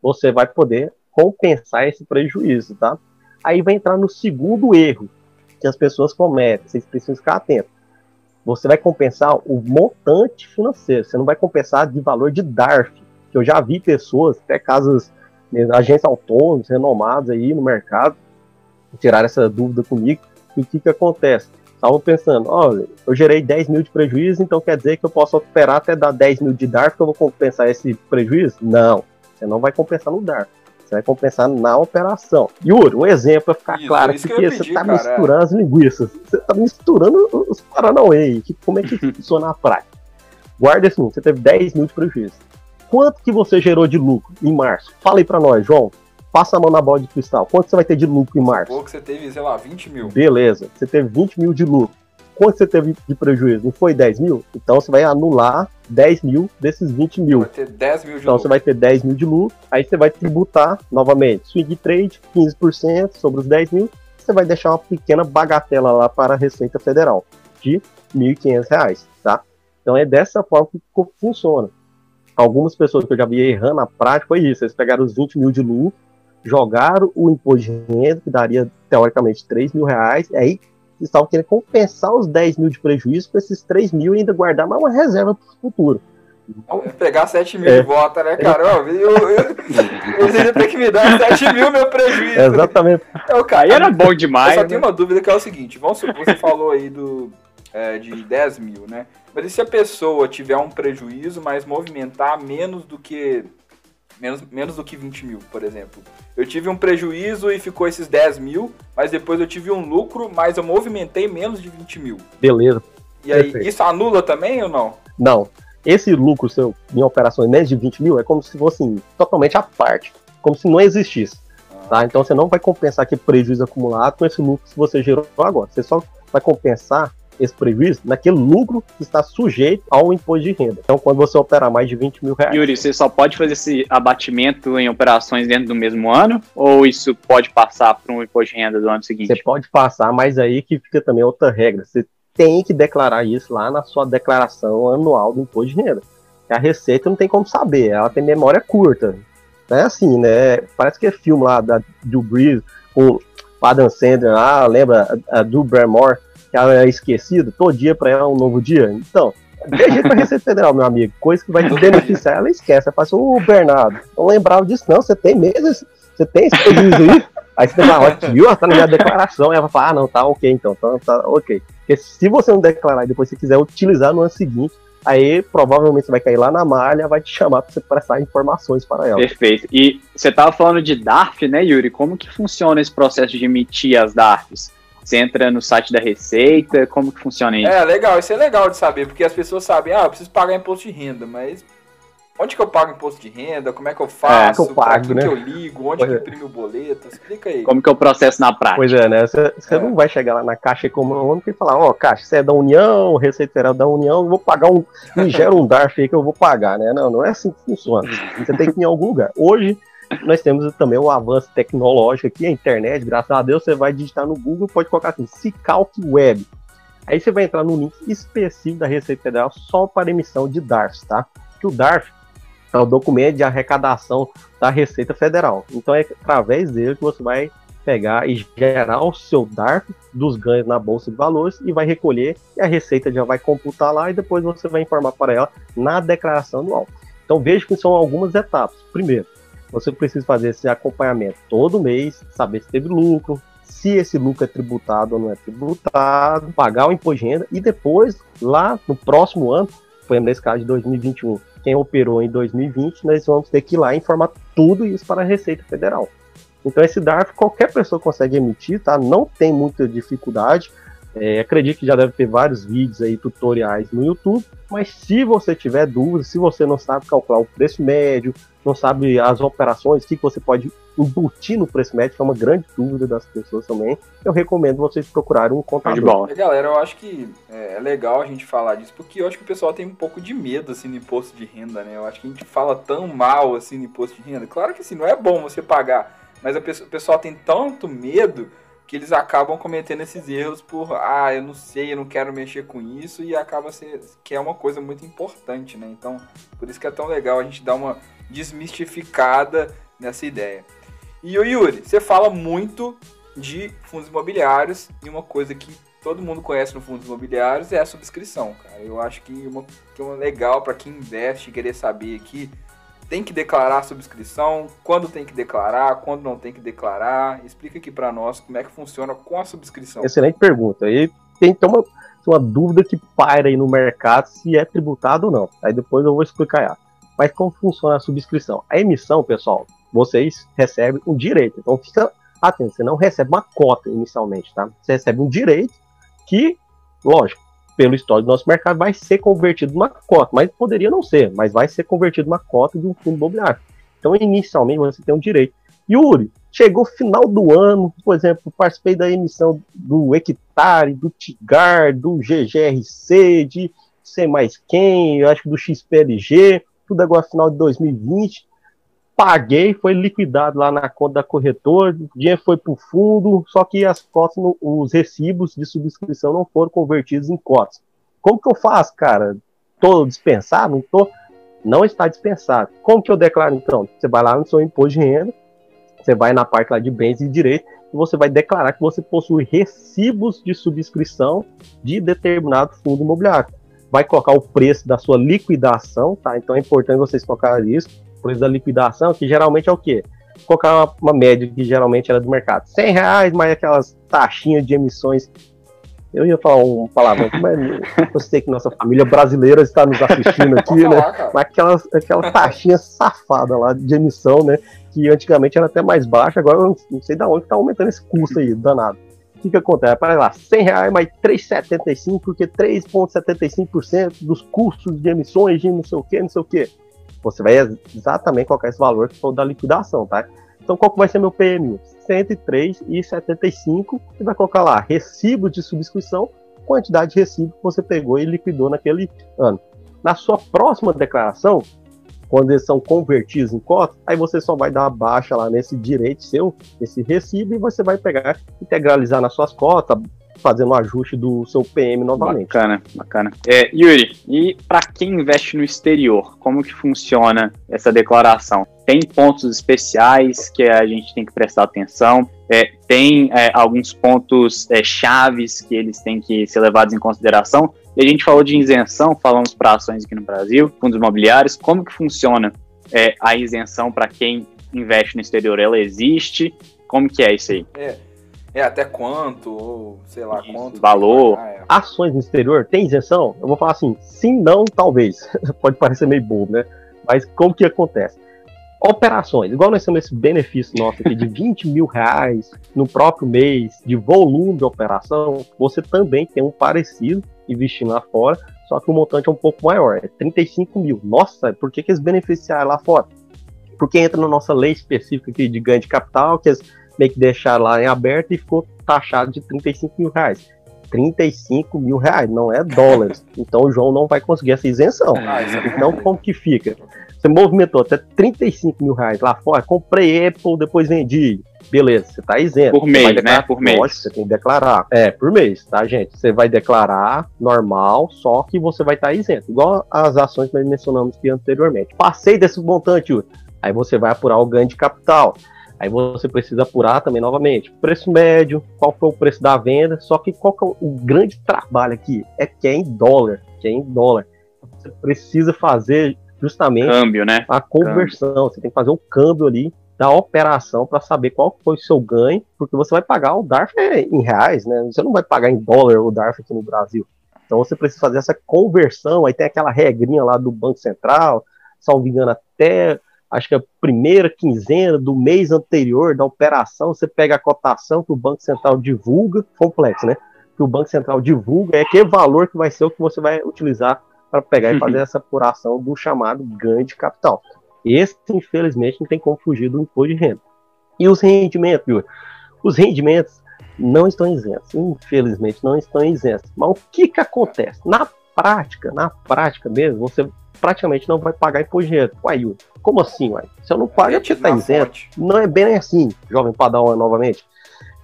você vai poder compensar esse prejuízo, tá? Aí vai entrar no segundo erro que as pessoas cometem, vocês precisam ficar atentos você vai compensar o montante financeiro, você não vai compensar de valor de DARF, que eu já vi pessoas, até casas, né, agências autônomas, renomadas aí no mercado, tirar essa dúvida comigo. E o que que acontece? estavam pensando, olha, eu gerei 10 mil de prejuízo, então quer dizer que eu posso operar até dar 10 mil de DARF que eu vou compensar esse prejuízo? Não, você não vai compensar no DARF. Você vai compensar na operação. Yuri, um exemplo para ficar Isso, claro, isso que porque você pedir, está cara, misturando as linguiças. Você está misturando os Paranauê. Que, como é que funciona na prática? Guarda esse número, você teve 10 mil de prejuízo. Quanto que você gerou de lucro em março? Fala aí para nós, João. Passa a mão na bola de cristal. Quanto você vai ter de lucro em março? Ou que você teve, sei lá, 20 mil. Beleza, você teve 20 mil de lucro. Quanto você teve de prejuízo? Não foi 10 mil? Então você vai anular 10 mil desses 20 mil. Vai ter 10 mil de Então lucro. você vai ter 10 mil de lucro, aí você vai tributar novamente swing trade, 15% sobre os 10 mil, você vai deixar uma pequena bagatela lá para a Receita Federal de R$ 1.500, tá? Então é dessa forma que funciona. Algumas pessoas que eu já vi errando na prática foi isso, eles pegaram os 20 mil de lucro, jogaram o imposto de renda, que daria teoricamente 3 mil reais, e aí eles estavam querendo compensar os 10 mil de prejuízo com esses 3 mil e ainda guardar mais uma reserva para o futuro. Vamos pegar 7 mil É. de volta, né, cara? Ó, Eu, eu, tem que me dar 7 mil meu prejuízo. É exatamente. É o cara. Aí era bom Eu demais. só né? tenho uma dúvida que é o seguinte: vamos supor, você falou aí do, é, de 10 mil, né? Mas e se a pessoa tiver um prejuízo, mas movimentar menos do que. Menos, menos do que 20 mil, por exemplo. Eu tive um prejuízo e ficou esses 10 mil, mas depois eu tive um lucro, mas eu movimentei menos de 20 mil. Beleza. E aí, Perfeito. isso anula também ou não? Não. Esse lucro seu em operações menos de 20 mil é como se fosse assim, totalmente à parte. Como se não existisse. Tá? Então você não vai compensar aquele prejuízo acumulado com esse lucro que você gerou agora. Você só vai compensar esse prejuízo naquele lucro que está sujeito ao imposto de renda. Então, quando você operar mais de 20 mil reais, Yuri, você só pode fazer esse abatimento em operações dentro do mesmo ano? Ou isso pode passar para um imposto de renda do ano seguinte? você pode passar, mas aí que fica também outra regra. Você tem que declarar isso lá na sua declaração anual do imposto de renda. A Receita não tem como saber, ela tem memória curta. Não é assim, né? Parece que é filme lá da do Breeze com o Adam Sandler lá, lembra a, a do Barrymore, ela é esquecida, todo dia para ela é um novo dia. Então, de jeito pra Receita Federal, meu amigo, coisa que vai te beneficiar, ela esquece. Ela fala assim, ô Bernardo, não lembrava disso não, você tem mesmo, esse- você tem esse prejuízo aí? Aí você aqui, ó, tá na minha declaração. Ela vai falar, ah, não, tá ok, então, tá, tá ok. Porque se você não declarar e depois você quiser utilizar no ano seguinte, aí provavelmente você vai cair lá na malha, vai te chamar para você prestar informações para ela. Perfeito. E você estava falando de DARF, né, Yuri? Como que funciona esse processo de emitir as DARFs? Você entra no site da Receita, como que funciona isso? É, legal, isso é legal de saber, porque as pessoas sabem, ah, eu preciso pagar imposto de renda, mas onde que eu pago imposto de renda? Como é que eu faço? É, que eu pago, né? que eu ligo? Onde Pois que é. imprime o boleto? Explica aí. Como que é o processo na prática? Pois é, né? Você, você É. não vai chegar lá na Caixa Econômica e falar, ó, Caixa, você é da União, Receita Federal da União, eu vou pagar um. Me gera um DARF aí que eu vou pagar, né? Não, não é assim que funciona. Você tem que ir em algum lugar. Hoje, nós temos também o avanço tecnológico aqui, a internet, graças a Deus, você vai digitar no Google, pode colocar assim, Cicalc Web. Aí você vai entrar no link específico da Receita Federal só para emissão de DARFs, tá? Que o DARF é o documento de arrecadação da Receita Federal. Então é através dele que você vai pegar e gerar o seu DARF dos ganhos na Bolsa de Valores e vai recolher e a Receita já vai computar lá e depois você vai informar para ela na declaração anual. Então veja que são algumas etapas. Primeiro, você precisa fazer esse acompanhamento todo mês, saber se teve lucro, se esse lucro é tributado ou não é tributado, pagar o imposto de renda e depois, lá no próximo ano, por exemplo, nesse caso de 2021, quem operou em 2020, nós vamos ter que ir lá informar tudo isso para a Receita Federal. Então esse DARF qualquer pessoa consegue emitir, tá? Não tem muita dificuldade. É, acredito que já deve ter vários vídeos aí, tutoriais no YouTube, mas se você tiver dúvidas, se você não sabe calcular o preço médio, não sabe as operações, o que você pode embutir no preço médio, que é uma grande dúvida das pessoas também, eu recomendo vocês procurarem um contador. bola. É, Galera, eu acho que é é legal a gente falar disso, porque eu acho que o pessoal tem um pouco de medo, assim, no imposto de renda, né? Eu acho que a gente fala tão mal, assim, no imposto de renda. Claro que, assim, não é bom você pagar, mas a pessoa- o pessoal tem tanto medo que eles acabam cometendo esses erros por, ah, eu não sei, eu não quero mexer com isso, e acaba ser, que é uma coisa muito importante, né? Então, por isso que é tão legal a gente dar uma desmistificada nessa ideia. E o Yuri, você fala muito de fundos imobiliários e uma coisa que todo mundo conhece no fundos imobiliários é a subscrição, cara. Eu acho que uma que é uma legal para quem investe querer saber aqui, tem que declarar a subscrição, quando tem que declarar, quando não tem que declarar. Explica aqui para nós como é que funciona com a subscrição. Excelente pergunta. E tem, tem uma, uma dúvida que paira aí no mercado se é tributado ou não. Aí depois eu vou explicar. Mas como funciona a subscrição? A emissão, pessoal, vocês recebem um direito. Então fica atento, você não recebe uma cota inicialmente, tá? Você recebe um direito que, lógico, pelo histórico do nosso mercado, vai ser convertido numa cota, mas poderia não ser, mas vai ser convertido numa cota de um fundo imobiliário. Então, inicialmente, você tem um direito. Yuri, chegou final do ano, por exemplo, participei da emissão do Hectare, do Tigar, do GGRC, de sei mais quem, eu acho que do XPLG, tudo agora final de 2020. Paguei, foi liquidado lá na conta da corretora, o dinheiro foi para o fundo, só que as cotas, os recibos de subscrição não foram convertidos em cotas. Como que eu faço, cara? Tô dispensado? Não tô? Não está dispensado. Como que eu declaro então? Você vai lá no seu imposto de renda, você vai na parte lá de bens e direitos e você vai declarar que você possui recibos de subscrição de determinado fundo imobiliário. Vai colocar o preço da sua liquidação, tá? Então é importante vocês colocarem isso. O preço da liquidação, que geralmente é o quê? Colocar uma, uma média que geralmente era do mercado. 100 reais, mais aquelas taxinhas de emissões eu ia falar um palavrão, mas eu sei que nossa família brasileira está nos assistindo aqui, né? Falar, mas aquelas, aquela taxinha safada lá de emissão, né? Que antigamente era até mais baixa, agora eu não sei de onde está aumentando esse custo aí, danado. O que, que acontece? Para lá, 100 reais mais 3,75, porque 3,75% dos custos de emissões de não sei o que, não sei o que. Você vai exatamente colocar esse valor que for da liquidação, tá? Então, qual que vai ser meu PMU? 103,75 e vai colocar lá recibo de subscrição, quantidade de recibo que você pegou e liquidou naquele ano. Na sua próxima declaração, quando eles são convertidos em cotas, aí você só vai dar a baixa lá nesse direito seu, esse recibo, e você vai pegar, integralizar nas suas cotas, fazendo o um ajuste do seu PM novamente. Bacana, bacana. É, Yuri, e para quem investe no exterior, como que funciona essa declaração? Tem pontos especiais que a gente tem que prestar atenção? É, tem é, alguns pontos é, chaves que eles têm que ser levados em consideração? E a gente falou de isenção, falamos para ações aqui no Brasil, fundos imobiliários. Como que funciona é, a isenção para quem investe no exterior? Ela existe? Como que é isso aí? É. É até quanto, ou sei lá Isso, quanto. Valor. Ah, é. Ações no exterior tem isenção? Eu vou falar assim, sim, não, talvez. Pode parecer meio bobo, né? Mas como que acontece? Operações, igual nós temos esse benefício nosso aqui de 20 mil reais no próprio mês de volume de operação, você também tem um parecido investindo lá fora, só que o montante é um pouco maior, é 35 mil. Nossa, por que, que eles beneficiaram lá fora? Porque entra na nossa lei específica aqui de ganho de capital, que eles meio que deixaram lá em aberto e ficou taxado de 35 mil reais. 35 mil reais, não é dólares. Então o João não vai conseguir essa isenção. Ah, então como que fica? Você movimentou até 35 mil reais lá fora, comprei Apple, depois vendi. Beleza, você tá isento. Por mês, né? Por mês. Lógico, você tem que declarar. É, por mês, tá, gente? Você vai declarar normal, só que você vai estar tá isento. Igual as ações que nós mencionamos aqui anteriormente. Passei desse montante, aí você vai apurar o ganho de capital. Aí você precisa apurar também novamente preço médio, qual foi o preço da venda, só que qual que é o grande trabalho aqui? É que é em dólar, que é em dólar. Você precisa fazer justamente câmbio, né? a conversão, câmbio. você tem que fazer o câmbio ali da operação para saber qual foi o seu ganho, porque você vai pagar o DARF em reais, né? Você não vai pagar em dólar o DARF aqui no Brasil. Então você precisa fazer essa conversão, aí tem aquela regrinha lá do Banco Central, salvo engano, até acho que a primeira quinzena do mês anterior da operação, você pega a cotação que o Banco Central divulga, complexo, né? Que o Banco Central divulga, é que valor que vai ser o que você vai utilizar para pegar uhum. e fazer essa apuração do chamado ganho de capital. Esse, infelizmente, não tem como fugir do imposto de renda. E os rendimentos, viu? Os rendimentos não estão isentos, infelizmente não estão isentos. Mas o que que acontece? Na prática, na prática mesmo, você praticamente não vai pagar imposto de renda. Uai, Yuri, como assim, uai? Se eu não pago, eu tá isento. Não é bem assim, jovem Padawan novamente.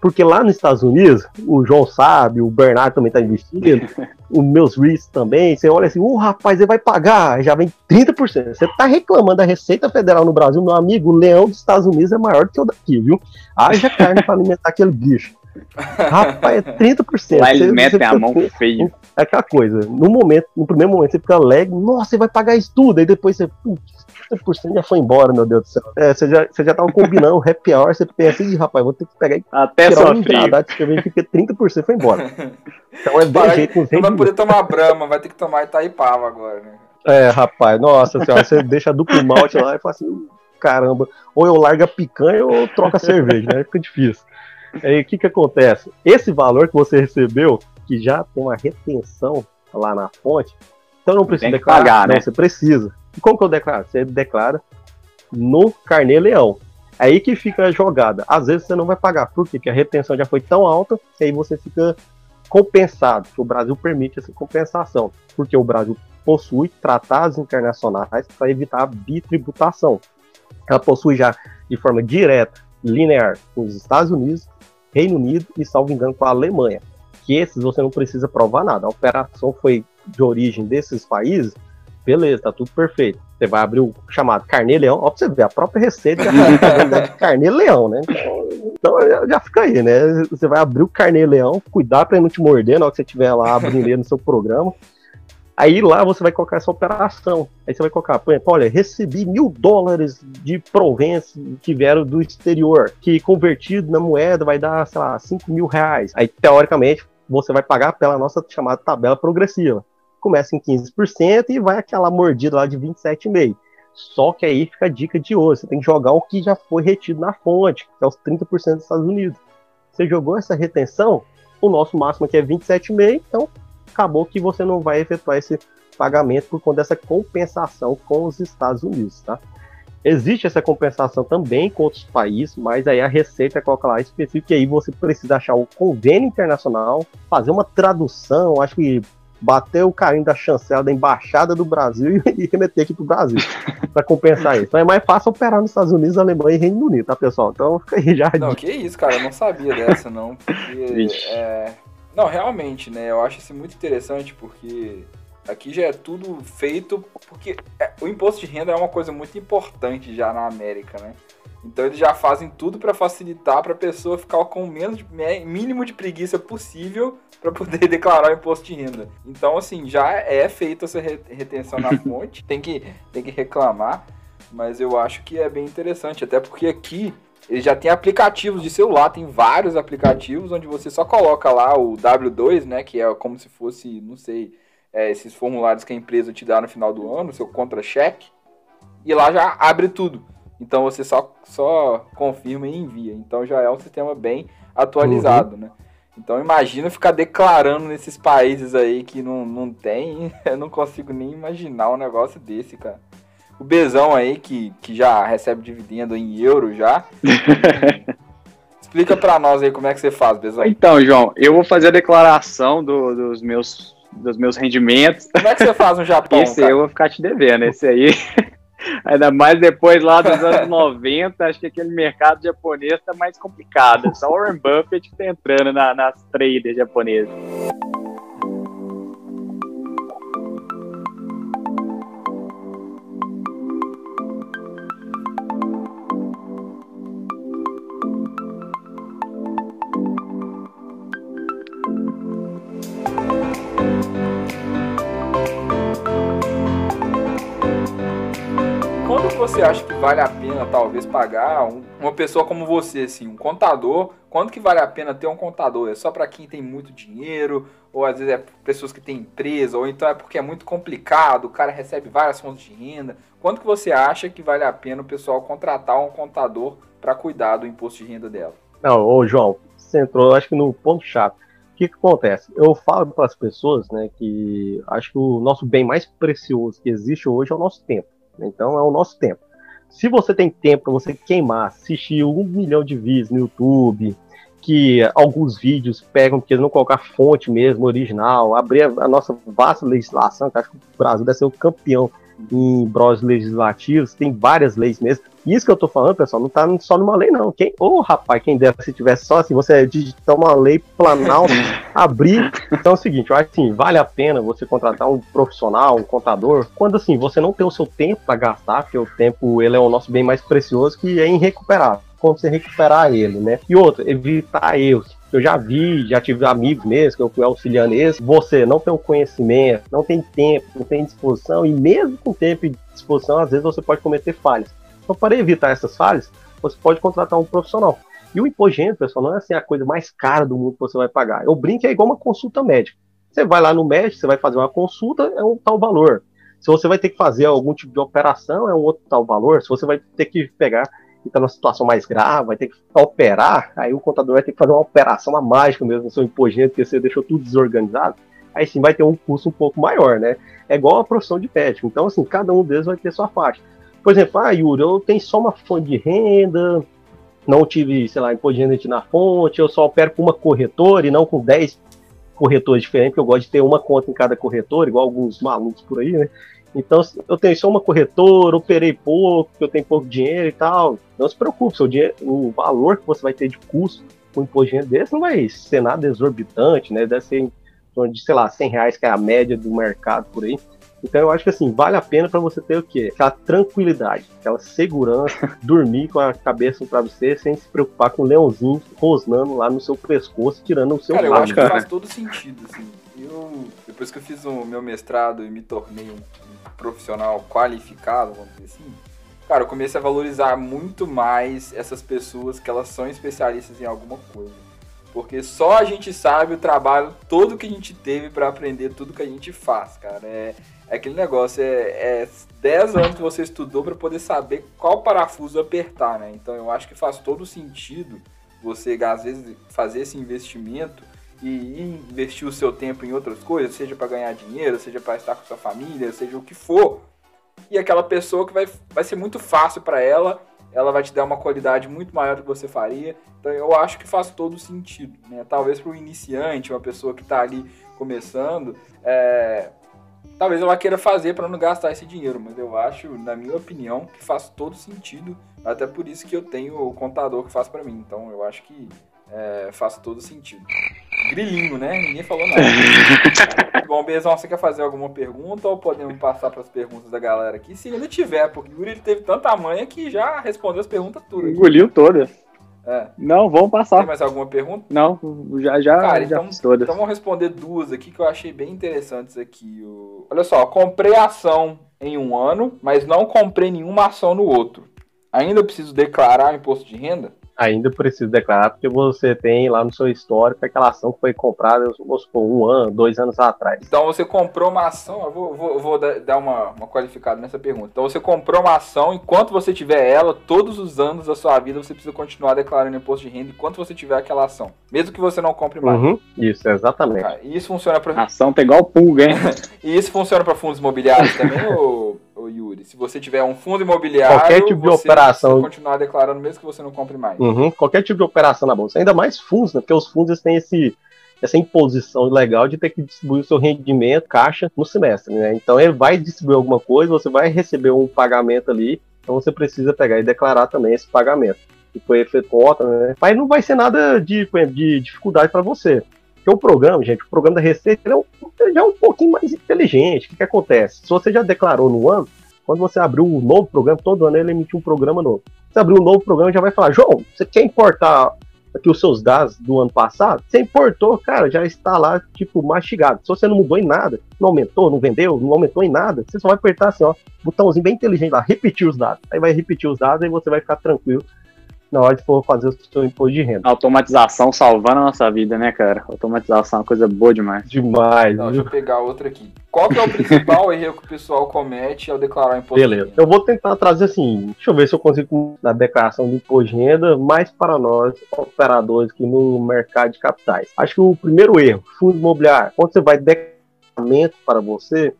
Porque lá nos Estados Unidos, o João sabe, o Bernardo também está investindo, os meus REITs também, você olha assim, o uh, rapaz, ele vai pagar, já vem 30%. Você está reclamando da Receita Federal no Brasil, meu amigo, o leão dos Estados Unidos é maior do que o daqui, viu? Haja carne para alimentar aquele bicho. Rapaz, é 30%. Lá eles metem a mão feio. É aquela coisa, no momento, no primeiro momento você fica alegre, nossa, você vai pagar isso tudo, aí depois você, putz, 30% já foi embora, meu Deus do céu. É, você já, você já tava combinando o happy hour, você pensa, ih, rapaz, vou ter que pegar e Até tirar só um frio. entrada, escrever que 30% foi embora. Então é bem jeito, não vai poder tomar Brahma, vai ter que tomar Itaipava agora, né? É, rapaz, nossa senhora, você deixa duplo malte lá e fala assim, "Ih, caramba, ou eu largo a picanha ou eu troco a cerveja, né? Fica difícil. Aí o que que acontece? Esse valor que você recebeu, que já tem uma retenção lá na fonte, então não precisa declarar, pagar, não, né? você precisa. E como que eu declaro? Você declara no carnê leão. Aí que fica a jogada. Às vezes você não vai pagar. Por quê? Porque a retenção já foi tão alta que aí você fica compensado. Que o Brasil permite essa compensação. Porque o Brasil possui tratados internacionais para evitar a bitributação. Ela possui já de forma direta, linear, com os Estados Unidos, Reino Unido e, salvo engano, com a Alemanha. Que esses você não precisa provar nada. A operação foi de origem desses países, beleza, tá tudo perfeito. Você vai abrir o chamado carnê leão, ó, pra você ver, a própria receita já carnê leão, né? Então, então já- já fica aí, né? Você vai abrir o carnê leão, cuidar pra ele não te morder na hora que você estiver lá abrindo ele no seu programa. Aí lá você vai colocar essa operação. Aí você vai colocar, por exemplo, olha, recebi mil dólares de provence que vieram do exterior, que convertido na moeda vai dar, sei lá, 5 mil reais. Aí, teoricamente, você vai pagar pela nossa chamada tabela progressiva. Começa em 15% e vai aquela mordida lá de 27,5%. Só que aí fica a dica de hoje. Você tem que jogar o que já foi retido na fonte, que é os 30% dos Estados Unidos. Você jogou essa retenção, o nosso máximo aqui é 27,5%, então acabou que você não vai efetuar esse pagamento por conta dessa compensação com os Estados Unidos, tá? Existe essa compensação também com outros países, mas aí a receita coloca lá específico, e aí você precisa achar o convênio internacional, fazer uma tradução, acho que bater o carinho da chancela da embaixada do Brasil e remeter aqui pro Brasil para compensar isso. Então é mais fácil operar nos Estados Unidos, Alemanha e Reino Unido, tá, pessoal? Então fica aí já. Não, que isso, cara, eu não sabia dessa, não. Porque, é... Não, realmente, né? Eu acho isso muito interessante porque aqui já é tudo feito. Porque é, o imposto de renda é uma coisa muito importante já na América, né? Então eles já fazem tudo para facilitar para a pessoa ficar com o menos mínimo de preguiça possível para poder declarar o imposto de renda. Então, assim, já é feita essa re- retenção na fonte, tem que, tem que reclamar, mas eu acho que é bem interessante, até porque aqui ele já tem aplicativos de celular, tem vários aplicativos onde você só coloca lá o W2, né, que é como se fosse, não sei, é, esses formulários que a empresa te dá no final do ano, seu contra-cheque, e lá já abre tudo. Então você só, só confirma e envia. Então já é um sistema bem atualizado, né? Então imagina ficar declarando nesses países aí que não, não tem, eu não consigo nem imaginar um negócio desse, cara. O Bezão aí, que, que já recebe dividendo em euro já. Explica pra nós aí como é que você faz, Bezão. Então, João, eu vou fazer a declaração do- dos, meus, dos meus rendimentos. Como é que você faz no Japão, Esse cara? eu vou ficar te devendo, esse aí. Ainda mais depois lá dos anos 90, acho que aquele mercado japonês tá mais complicado. Só o Warren Buffett que tá entrando na- nas traders japonesas. Você acha que vale a pena, talvez, pagar um- uma pessoa como você, assim, um contador? Quanto que vale a pena ter um contador? É só pra quem tem muito dinheiro? Ou às vezes é pessoas que têm empresa? Ou então é porque é muito complicado, o cara recebe várias fontes de renda? Quanto que você acha que vale a pena o pessoal contratar um contador pra cuidar do imposto de renda dela? Não, ô João, você entrou, acho que no ponto chato. O que, que acontece? Eu falo para as pessoas, né, que acho que o nosso bem mais precioso que existe hoje é o nosso tempo. Então é o nosso tempo. Se você tem tempo para você queimar, assistir um milhão de vídeos no YouTube, que alguns vídeos pegam porque eles não colocar fonte mesmo, original, abrir a, a nossa vasta legislação, que acho que o Brasil deve ser o campeão em brós legislativos, tem várias leis mesmo. Isso que eu tô falando, pessoal, não tá só numa lei, não. Quem, ô rapaz, quem dera se tivesse só assim, você digitar uma lei planal, abrir. Então é o seguinte, eu acho assim, vale a pena você contratar um profissional, um contador, quando assim, você não tem o seu tempo para gastar, porque o tempo ele é o nosso bem mais precioso, que é irrecuperável. Como você recuperar ele, né? E outra, evitar erros. Eu já vi, já tive amigos mesmo, que eu fui auxiliando esse. Você não tem o conhecimento, não tem tempo, não tem disposição, e mesmo com tempo e disposição, às vezes você pode cometer falhas. Então, para evitar essas falhas, você pode contratar um profissional. E o renda, pessoal, não é assim a coisa mais cara do mundo que você vai pagar. Eu brinco é igual uma consulta médica. Você vai lá no médico, você vai fazer uma consulta, é um tal valor. Se você vai ter que fazer algum tipo de operação, é um outro tal valor. Se você vai ter que pegar e está numa situação mais grave, vai ter que operar, aí o contador vai ter que fazer uma operação, uma mágica mesmo no seu imposto porque você deixou tudo desorganizado. Aí sim vai ter um custo um pouco maior, né? É igual a profissão de médico. Então, assim, cada um deles vai ter sua faixa. Por exemplo, ah, Yuri, eu tenho só uma fonte de renda, não tive, sei lá, imposto de renda na fonte, eu só opero com uma corretora e não com 10 corretores diferentes, porque eu gosto de ter uma conta em cada corretor, igual alguns malucos por aí, né? Então, eu tenho só uma corretora, operei pouco, eu tenho pouco dinheiro e tal. Não se preocupe, seu dinheiro, o valor que você vai ter de custo com imposto de renda desse não vai ser nada exorbitante, né? Deve ser em torno de, sei lá, 100 reais, que é a média do mercado por aí. Então eu acho que assim, vale a pena para você ter o quê? Aquela tranquilidade, aquela segurança, dormir com a cabeça no travesseiro sem se preocupar com o leãozinho rosnando lá no seu pescoço, tirando o seu Cara, eu acho que faz todo sentido, assim. Eu, depois que eu fiz o meu mestrado e me tornei um profissional qualificado, vamos dizer assim, cara, eu comecei a valorizar muito mais essas pessoas que elas são especialistas em alguma coisa. Porque só a gente sabe o trabalho todo que a gente teve para aprender tudo que a gente faz, cara. É, é aquele negócio, é, é 10 anos que você estudou para poder saber qual parafuso apertar, né? Então eu acho que faz todo sentido você, às vezes, fazer esse investimento e investir o seu tempo em outras coisas, seja para ganhar dinheiro, seja para estar com sua família, seja o que for. E aquela pessoa que vai, vai ser muito fácil para ela, ela vai te dar uma qualidade muito maior do que você faria. Então eu acho que faz todo sentido, né? Talvez para o iniciante, uma pessoa que está ali começando, é, talvez ela queira fazer para não gastar esse dinheiro, mas eu acho, na minha opinião, que faz todo sentido. Até por isso que eu tenho o contador que faz para mim. Então eu acho que é, faz todo sentido. Grilinho, né? Ninguém falou nada. Bom, Bezão, você quer fazer alguma pergunta ou podemos passar para as perguntas da galera aqui? Se ainda tiver, porque o Yuri teve tanta manha que já respondeu as perguntas todas. Engoliu todas. É. Não, vamos passar. Tem mais alguma pergunta? Não, já, já, Cara, já então, todas. Então vamos responder duas aqui que eu achei bem interessantes aqui. Olha só, comprei ação em um ano, mas não comprei nenhuma ação no outro. Ainda preciso declarar o imposto de renda? Ainda precisa declarar, porque você tem lá no seu histórico aquela ação que foi comprada, vamos supor, um ano, dois anos atrás. Então você comprou uma ação, eu vou, vou, vou dar uma, uma qualificada nessa pergunta. Então você comprou uma ação, enquanto você tiver ela, todos os anos da sua vida você precisa continuar declarando imposto de renda enquanto você tiver aquela ação. Mesmo que você não compre mais. Uhum, isso, exatamente. Ah, e isso funciona para. Ação tá igual pulga, hein? e isso funciona para fundos imobiliários também, ou ô Yuri. Se você tiver um fundo imobiliário, qualquer tipo de operação, continuar declarando mesmo que você não compre mais. Uhum, qualquer tipo de operação na bolsa, ainda mais fundos, né? Porque os fundos têm esse essa imposição legal de ter que distribuir o seu rendimento, caixa, no semestre, né? Então ele vai distribuir alguma coisa, você vai receber um pagamento ali, então você precisa pegar e declarar também esse pagamento que foi efetuado, né? Mas não vai ser nada de, de dificuldade para você. Porque o programa, gente, o programa da Receita é um, já é um pouquinho mais inteligente. O que, que acontece? Se você já declarou no ano, quando você abrir um novo programa, todo ano ele emite um programa novo. Você abrir um novo programa, já vai falar, João, você quer importar aqui os seus dados do ano passado? Você importou, cara, já está lá, tipo, mastigado. Se você não mudou em nada, não aumentou, não vendeu, não aumentou em nada, você só vai apertar assim, ó, botãozinho bem inteligente lá, repetir os dados. Aí vai repetir os dados e você vai ficar tranquilo na hora de for fazer o seu imposto de renda. Automatização salvando a nossa vida, né, cara? Automatização é uma coisa boa demais. Demais. Não, deixa eu pegar outra aqui. Qual que é o principal erro que o pessoal comete ao declarar imposto Beleza. de renda? Eu vou tentar trazer assim, deixa eu ver se eu consigo na declaração de imposto de renda, mais para nós, operadores aqui no mercado de capitais. Acho que o primeiro erro, fundo imobiliário, quando você vai declaramento para você,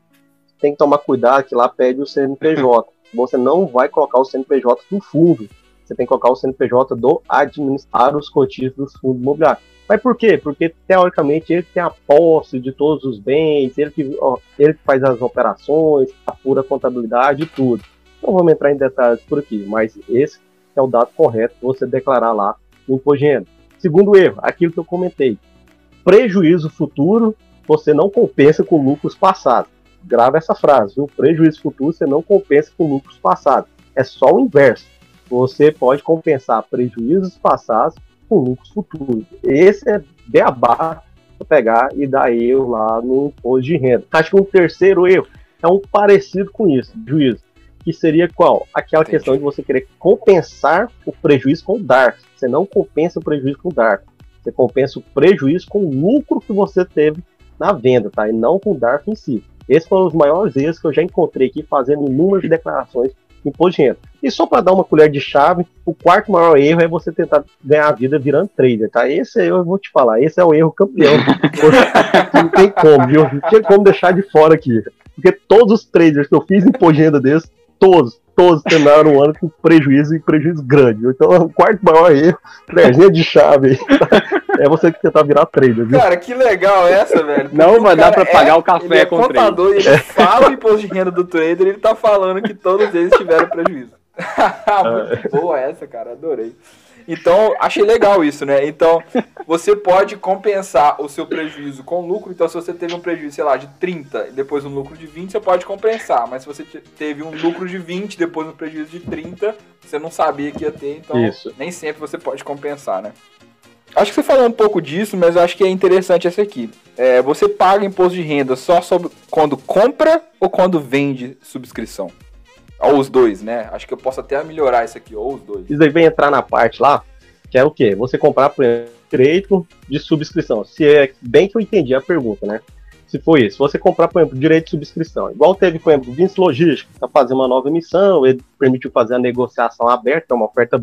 tem que tomar cuidado que lá pede o CNPJ. Você não vai colocar o CNPJ do fundo você tem que colocar o CNPJ do administrar os cotistas dos fundos imobiliários. Mas por quê? Porque teoricamente ele tem a posse de todos os bens, ele que, ó, ele que faz as operações, a pura contabilidade e tudo. Não vamos entrar em detalhes por aqui, mas esse é o dado correto você declarar lá no renda. Segundo erro, aquilo que eu comentei. Prejuízo futuro você não compensa com lucros passados. Grava essa frase, viu? Prejuízo futuro você não compensa com lucros passados. É só o inverso você pode compensar prejuízos passados com lucros futuros. Esse é beabá para pegar e dar erro lá no imposto de renda. Acho que um terceiro erro é um parecido com isso, juízo, que seria qual? Aquela Entendi. questão de você querer compensar o prejuízo com o DARF. Você não compensa o prejuízo com o DARF. Você compensa o prejuízo com o lucro que você teve na venda, tá? E não com o DARF em si. Esses foram os maiores erros que eu já encontrei aqui fazendo inúmeras declarações de imposto. E só para dar uma colher de chave, o quarto maior erro é você tentar ganhar a vida virando trader, tá? Esse eu vou te falar, esse é o erro campeão. não tem como, viu? Não tinha como deixar de fora aqui. Porque todos os traders que eu fiz imposto de renda desses, todos, todos terminaram o ano com prejuízo e prejuízo grande. Então, o quarto maior erro, colherzinha de chave, é você que tentar virar trader, viu? Cara, que legal essa, velho. Não, mas dá pra é, pagar o café ele é com contador, trader. Ele fala o imposto de renda do trader, ele tá falando que todos eles tiveram prejuízo. Muito boa essa, cara, adorei. Então, achei legal isso, né? Então, você pode compensar o seu prejuízo com lucro. Então, se você teve um prejuízo, sei lá, de 30 e depois um lucro de 20, você pode compensar. Mas se você teve um lucro de 20 depois um prejuízo de 30, você não sabia que ia ter. Então, isso. nem sempre você pode compensar, né? Acho que você falou um pouco disso, mas acho que é interessante essa aqui. É, você paga imposto de renda só sobre quando compra ou quando vende subscrição? Ou os dois, né? Acho que eu posso até melhorar isso aqui, ou os dois. Isso aí vem entrar na parte lá, que é o quê? Você comprar, por exemplo, direito de subscrição. Se é bem que eu entendi a pergunta, né? Se for isso, você comprar, por exemplo, direito de subscrição. Igual teve, por exemplo, o Vinci Logística, está fazendo uma nova emissão, ele permitiu fazer a negociação aberta, uma oferta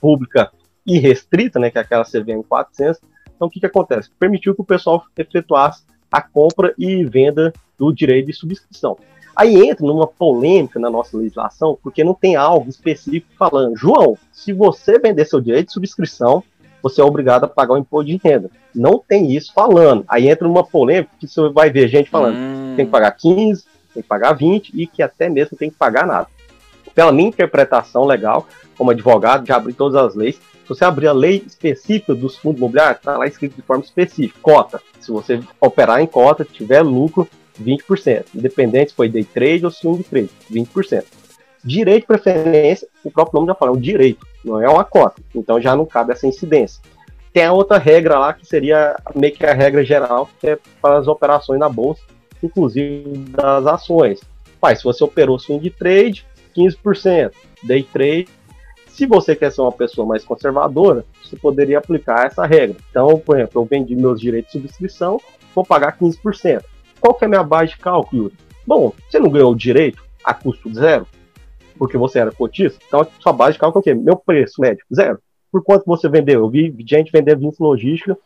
pública e restrita, né, que é aquela CVM 400. Então, o que, que acontece? Permitiu que o pessoal efetuasse a compra e venda do direito de subscrição. Aí entra numa polêmica na nossa legislação, porque não tem algo específico falando, João, se você vender seu direito de subscrição, você é obrigado a pagar o imposto de renda. Não tem isso falando. Aí entra numa polêmica que você vai ver gente falando, hum. tem que pagar 15, tem que pagar 20 e que até mesmo tem que pagar nada. Pela minha interpretação legal, como advogado, já abri todas as leis. Se você abrir a lei específica dos fundos imobiliários, está lá escrito de forma específica, cota. Se você operar em cota, tiver lucro, 20%. Independente se foi day trade ou swing trade, 20%. Direito de preferência, o próprio nome já fala, é um direito, não é uma cota. Então já não cabe essa incidência. Tem a outra regra lá, que seria meio que a regra geral, que é para as operações na bolsa, inclusive das ações. Pai, se você operou swing trade, 15%. Day trade, se você quer ser uma pessoa mais conservadora, você poderia aplicar essa regra. Então, por exemplo, eu vendi meus direitos de subscrição, vou pagar 15%. Qual que é a minha base de cálculo? Bom, você não ganhou o direito a custo zero, porque você era cotista, então a sua base de cálculo é o quê? Meu preço médio, zero. Por quanto você vendeu? Eu vi gente vender 20 logística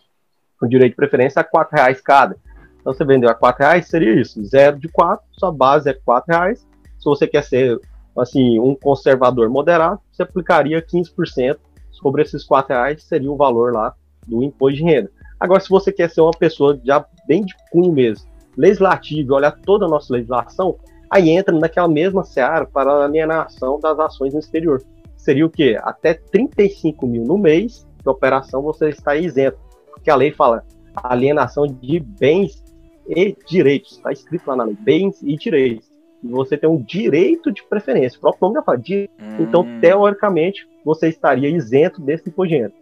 com direito de preferência a 4 reais cada. Então você vendeu a 4 reais, seria isso, zero de 4, sua base é 4 reais. Se você quer ser assim, um conservador moderado, você aplicaria 15% sobre esses 4 reais, seria o valor lá do imposto de renda. Agora, se você quer ser uma pessoa já bem de cunho mesmo, legislativo olhar toda a nossa legislação, aí entra naquela mesma seara para a alienação das ações no exterior. Seria o quê? Até 35 mil no mês de operação você está isento. Porque a lei fala alienação de bens e direitos. Está escrito lá na lei, bens e direitos. Você tem um direito de preferência. O próprio nome já fala. Hum. Então, teoricamente, você estaria isento desse imposto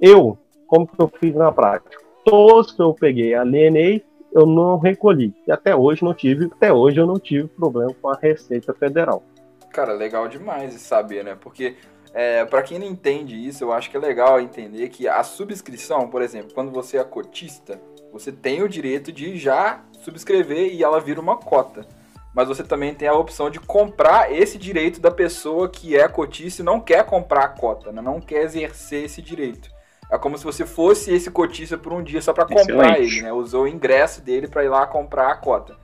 Eu, como que eu fiz na prática? Todos que eu peguei, alienei, eu não recolhi. E até hoje não tive, até hoje eu não tive problema com a Receita Federal. Cara, legal demais de saber, né? Porque é, para quem não entende isso, eu acho que é legal entender que a subscrição, por exemplo, quando você é cotista, você tem o direito de já subscrever e ela vira uma cota. Mas você também tem a opção de comprar esse direito da pessoa que é cotista e não quer comprar a cota, né? não quer exercer esse direito. É como se você fosse esse cotista por um dia só para comprar ele, né? Usou o ingresso dele para ir lá comprar a cota.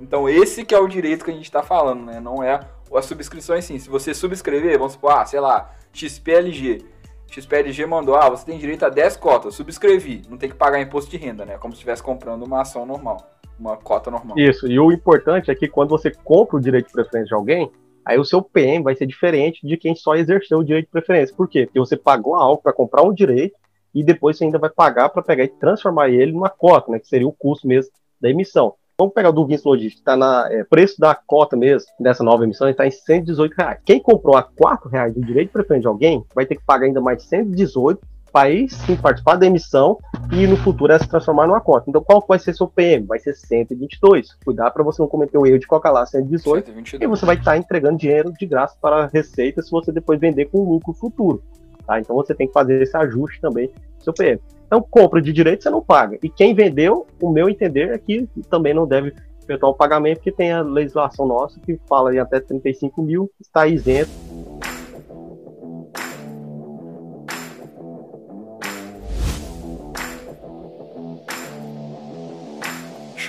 Então esse que é o direito que a gente está falando, né? Não é a subscrição em si. Se você subscrever, vamos supor, ah, sei lá, XPLG. XPLG mandou, ah, você tem direito a 10 cotas, subscrevi, não tem que pagar imposto de renda, né? Como se estivesse comprando uma ação normal, uma cota normal. Isso, e o importante é que quando você compra o direito de preferência de alguém, aí o seu PM vai ser diferente de quem só exerceu o direito de preferência. Por quê? Porque você pagou algo para comprar um direito e depois você ainda vai pagar para pegar e transformar ele numa cota, né, que seria o custo mesmo da emissão. Vamos pegar do Vinci Logística, está na é, preço da cota mesmo dessa nova emissão, está em 118 reais. Quem comprou a 4 reais de direito preferente de alguém vai ter que pagar ainda mais 118 vai sim participar da emissão e no futuro é se transformar numa conta. Então, qual vai ser seu PM? Vai ser 122. Cuidar para você não cometer o erro de colocar lá 118 122. e você vai estar tá entregando dinheiro de graça para a Receita se você depois vender com lucro futuro. Tá? Então, você tem que fazer esse ajuste também seu PM. Então, compra de direito você não paga. E quem vendeu, o meu entender é que também não deve efetuar o pagamento, porque tem a legislação nossa que fala em até 35 mil, está isento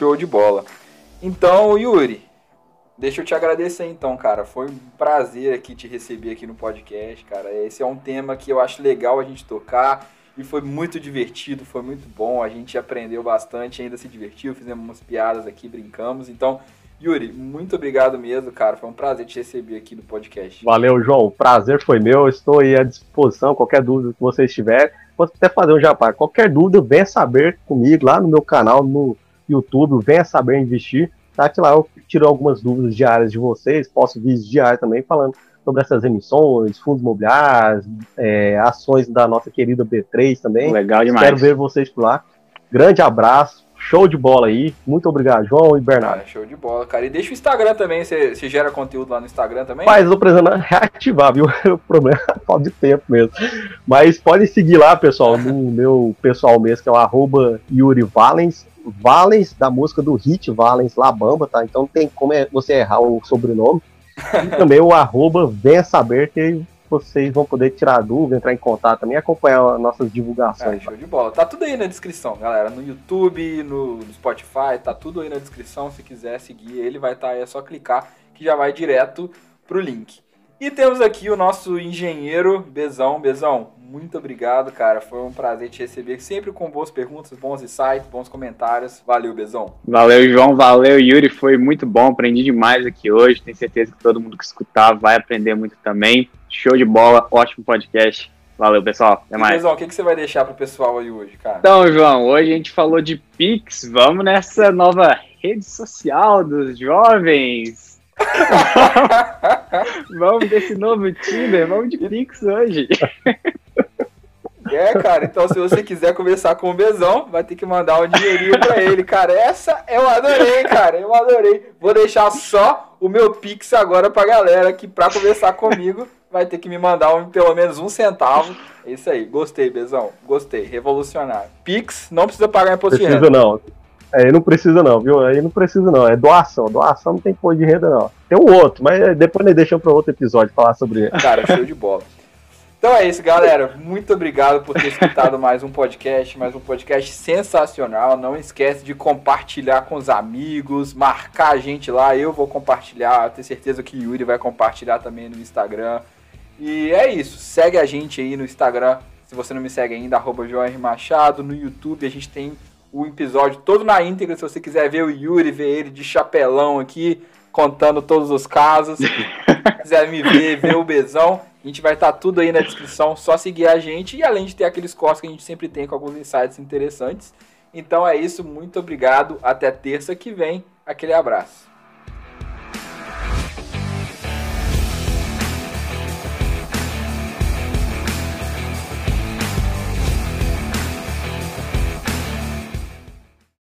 Show de bola. Então, Yuri, deixa eu te agradecer então, cara. Foi um prazer aqui te receber aqui no podcast, cara. Esse é um tema que eu acho legal a gente tocar e foi muito divertido, foi muito bom. A gente aprendeu bastante, ainda se divertiu, fizemos umas piadas aqui, brincamos. Então, Yuri, muito obrigado mesmo, cara. Foi um prazer te receber aqui no podcast. Valeu, João. O prazer foi meu. Estou aí à disposição. Qualquer dúvida que vocês tiverem, posso até fazer um jabá. Qualquer dúvida, venha saber comigo lá no meu canal, no YouTube, venha saber investir, tá? Que lá eu tiro algumas dúvidas diárias de vocês, posto vídeos diários também falando sobre essas emissões, fundos imobiliários, é, ações da nossa querida B3 também. Legal demais. Quero ver vocês por lá. Grande abraço, show de bola aí. Muito obrigado, João e Bernardo. Ah, show de bola, cara. E deixa o Instagram também, você, você gera conteúdo lá no Instagram também? Mas eu tô precisando reativar, viu? O problema é falta de tempo mesmo. Mas pode seguir lá, pessoal, no meu pessoal mesmo, que é o arroba Yuri Valens, Valens, da música do Hit Valens Labamba, tá? Então tem como é você errar o sobrenome. E também o arroba venha saber que vocês vão poder tirar dúvida, entrar em contato também acompanhar nossas divulgações. É, show de bola. Tá tudo aí na descrição, galera. No YouTube, no, no Spotify, tá tudo aí na descrição. Se quiser seguir ele, vai estar tá aí, é só clicar que já vai direto pro link. E temos aqui o nosso engenheiro Bezão. Bezão, muito obrigado, cara. Foi um prazer te receber, sempre com boas perguntas, bons insights, bons comentários. Valeu, Bezão. Valeu, João. Valeu, Yuri. Foi muito bom. Aprendi demais aqui hoje. Tenho certeza que todo mundo que escutar vai aprender muito também. Show de bola. Ótimo podcast. Valeu, pessoal. Até mais. Bezão, o que, que você vai deixar pro pessoal aí hoje, cara? Então, João, hoje a gente falou de Pix. Vamos nessa nova rede social dos jovens vamos desse novo Tinder, vamos de Pix hoje. É, cara, então se você quiser conversar com o Bezão, vai ter que mandar um dinheirinho pra ele, cara. Essa eu adorei, cara, eu adorei. Vou deixar só o meu Pix agora pra galera que pra conversar comigo vai ter que me mandar um, pelo menos um centavo. É isso aí, gostei, Bezão, gostei, revolucionário. Pix, não precisa pagar imposto de renda. Precisa não. Aí não precisa não, viu? Aí não precisa não. É doação. Doação não tem imposto de renda, não. Tem um outro, mas depois nós deixamos para outro episódio falar sobre ele. Cara, show de bola. Então é isso, galera. Muito obrigado por ter escutado mais um podcast, mais um podcast sensacional. Não esquece de compartilhar com os amigos, marcar a gente lá. Eu vou compartilhar, tenho certeza que Yuri vai compartilhar também no Instagram. E é isso. Segue a gente aí no Instagram. Se você não me segue ainda, arroba Machado. No YouTube a gente tem o episódio todo na íntegra. Se você quiser ver o Yuri, ver ele de chapelão aqui, contando todos os casos. Se quiser me ver, ver o Bezão, a gente vai estar tá tudo aí na descrição. Só seguir a gente. E além de ter aqueles cortes que a gente sempre tem com alguns insights interessantes. Então é isso. Muito obrigado. Até terça que vem. Aquele abraço.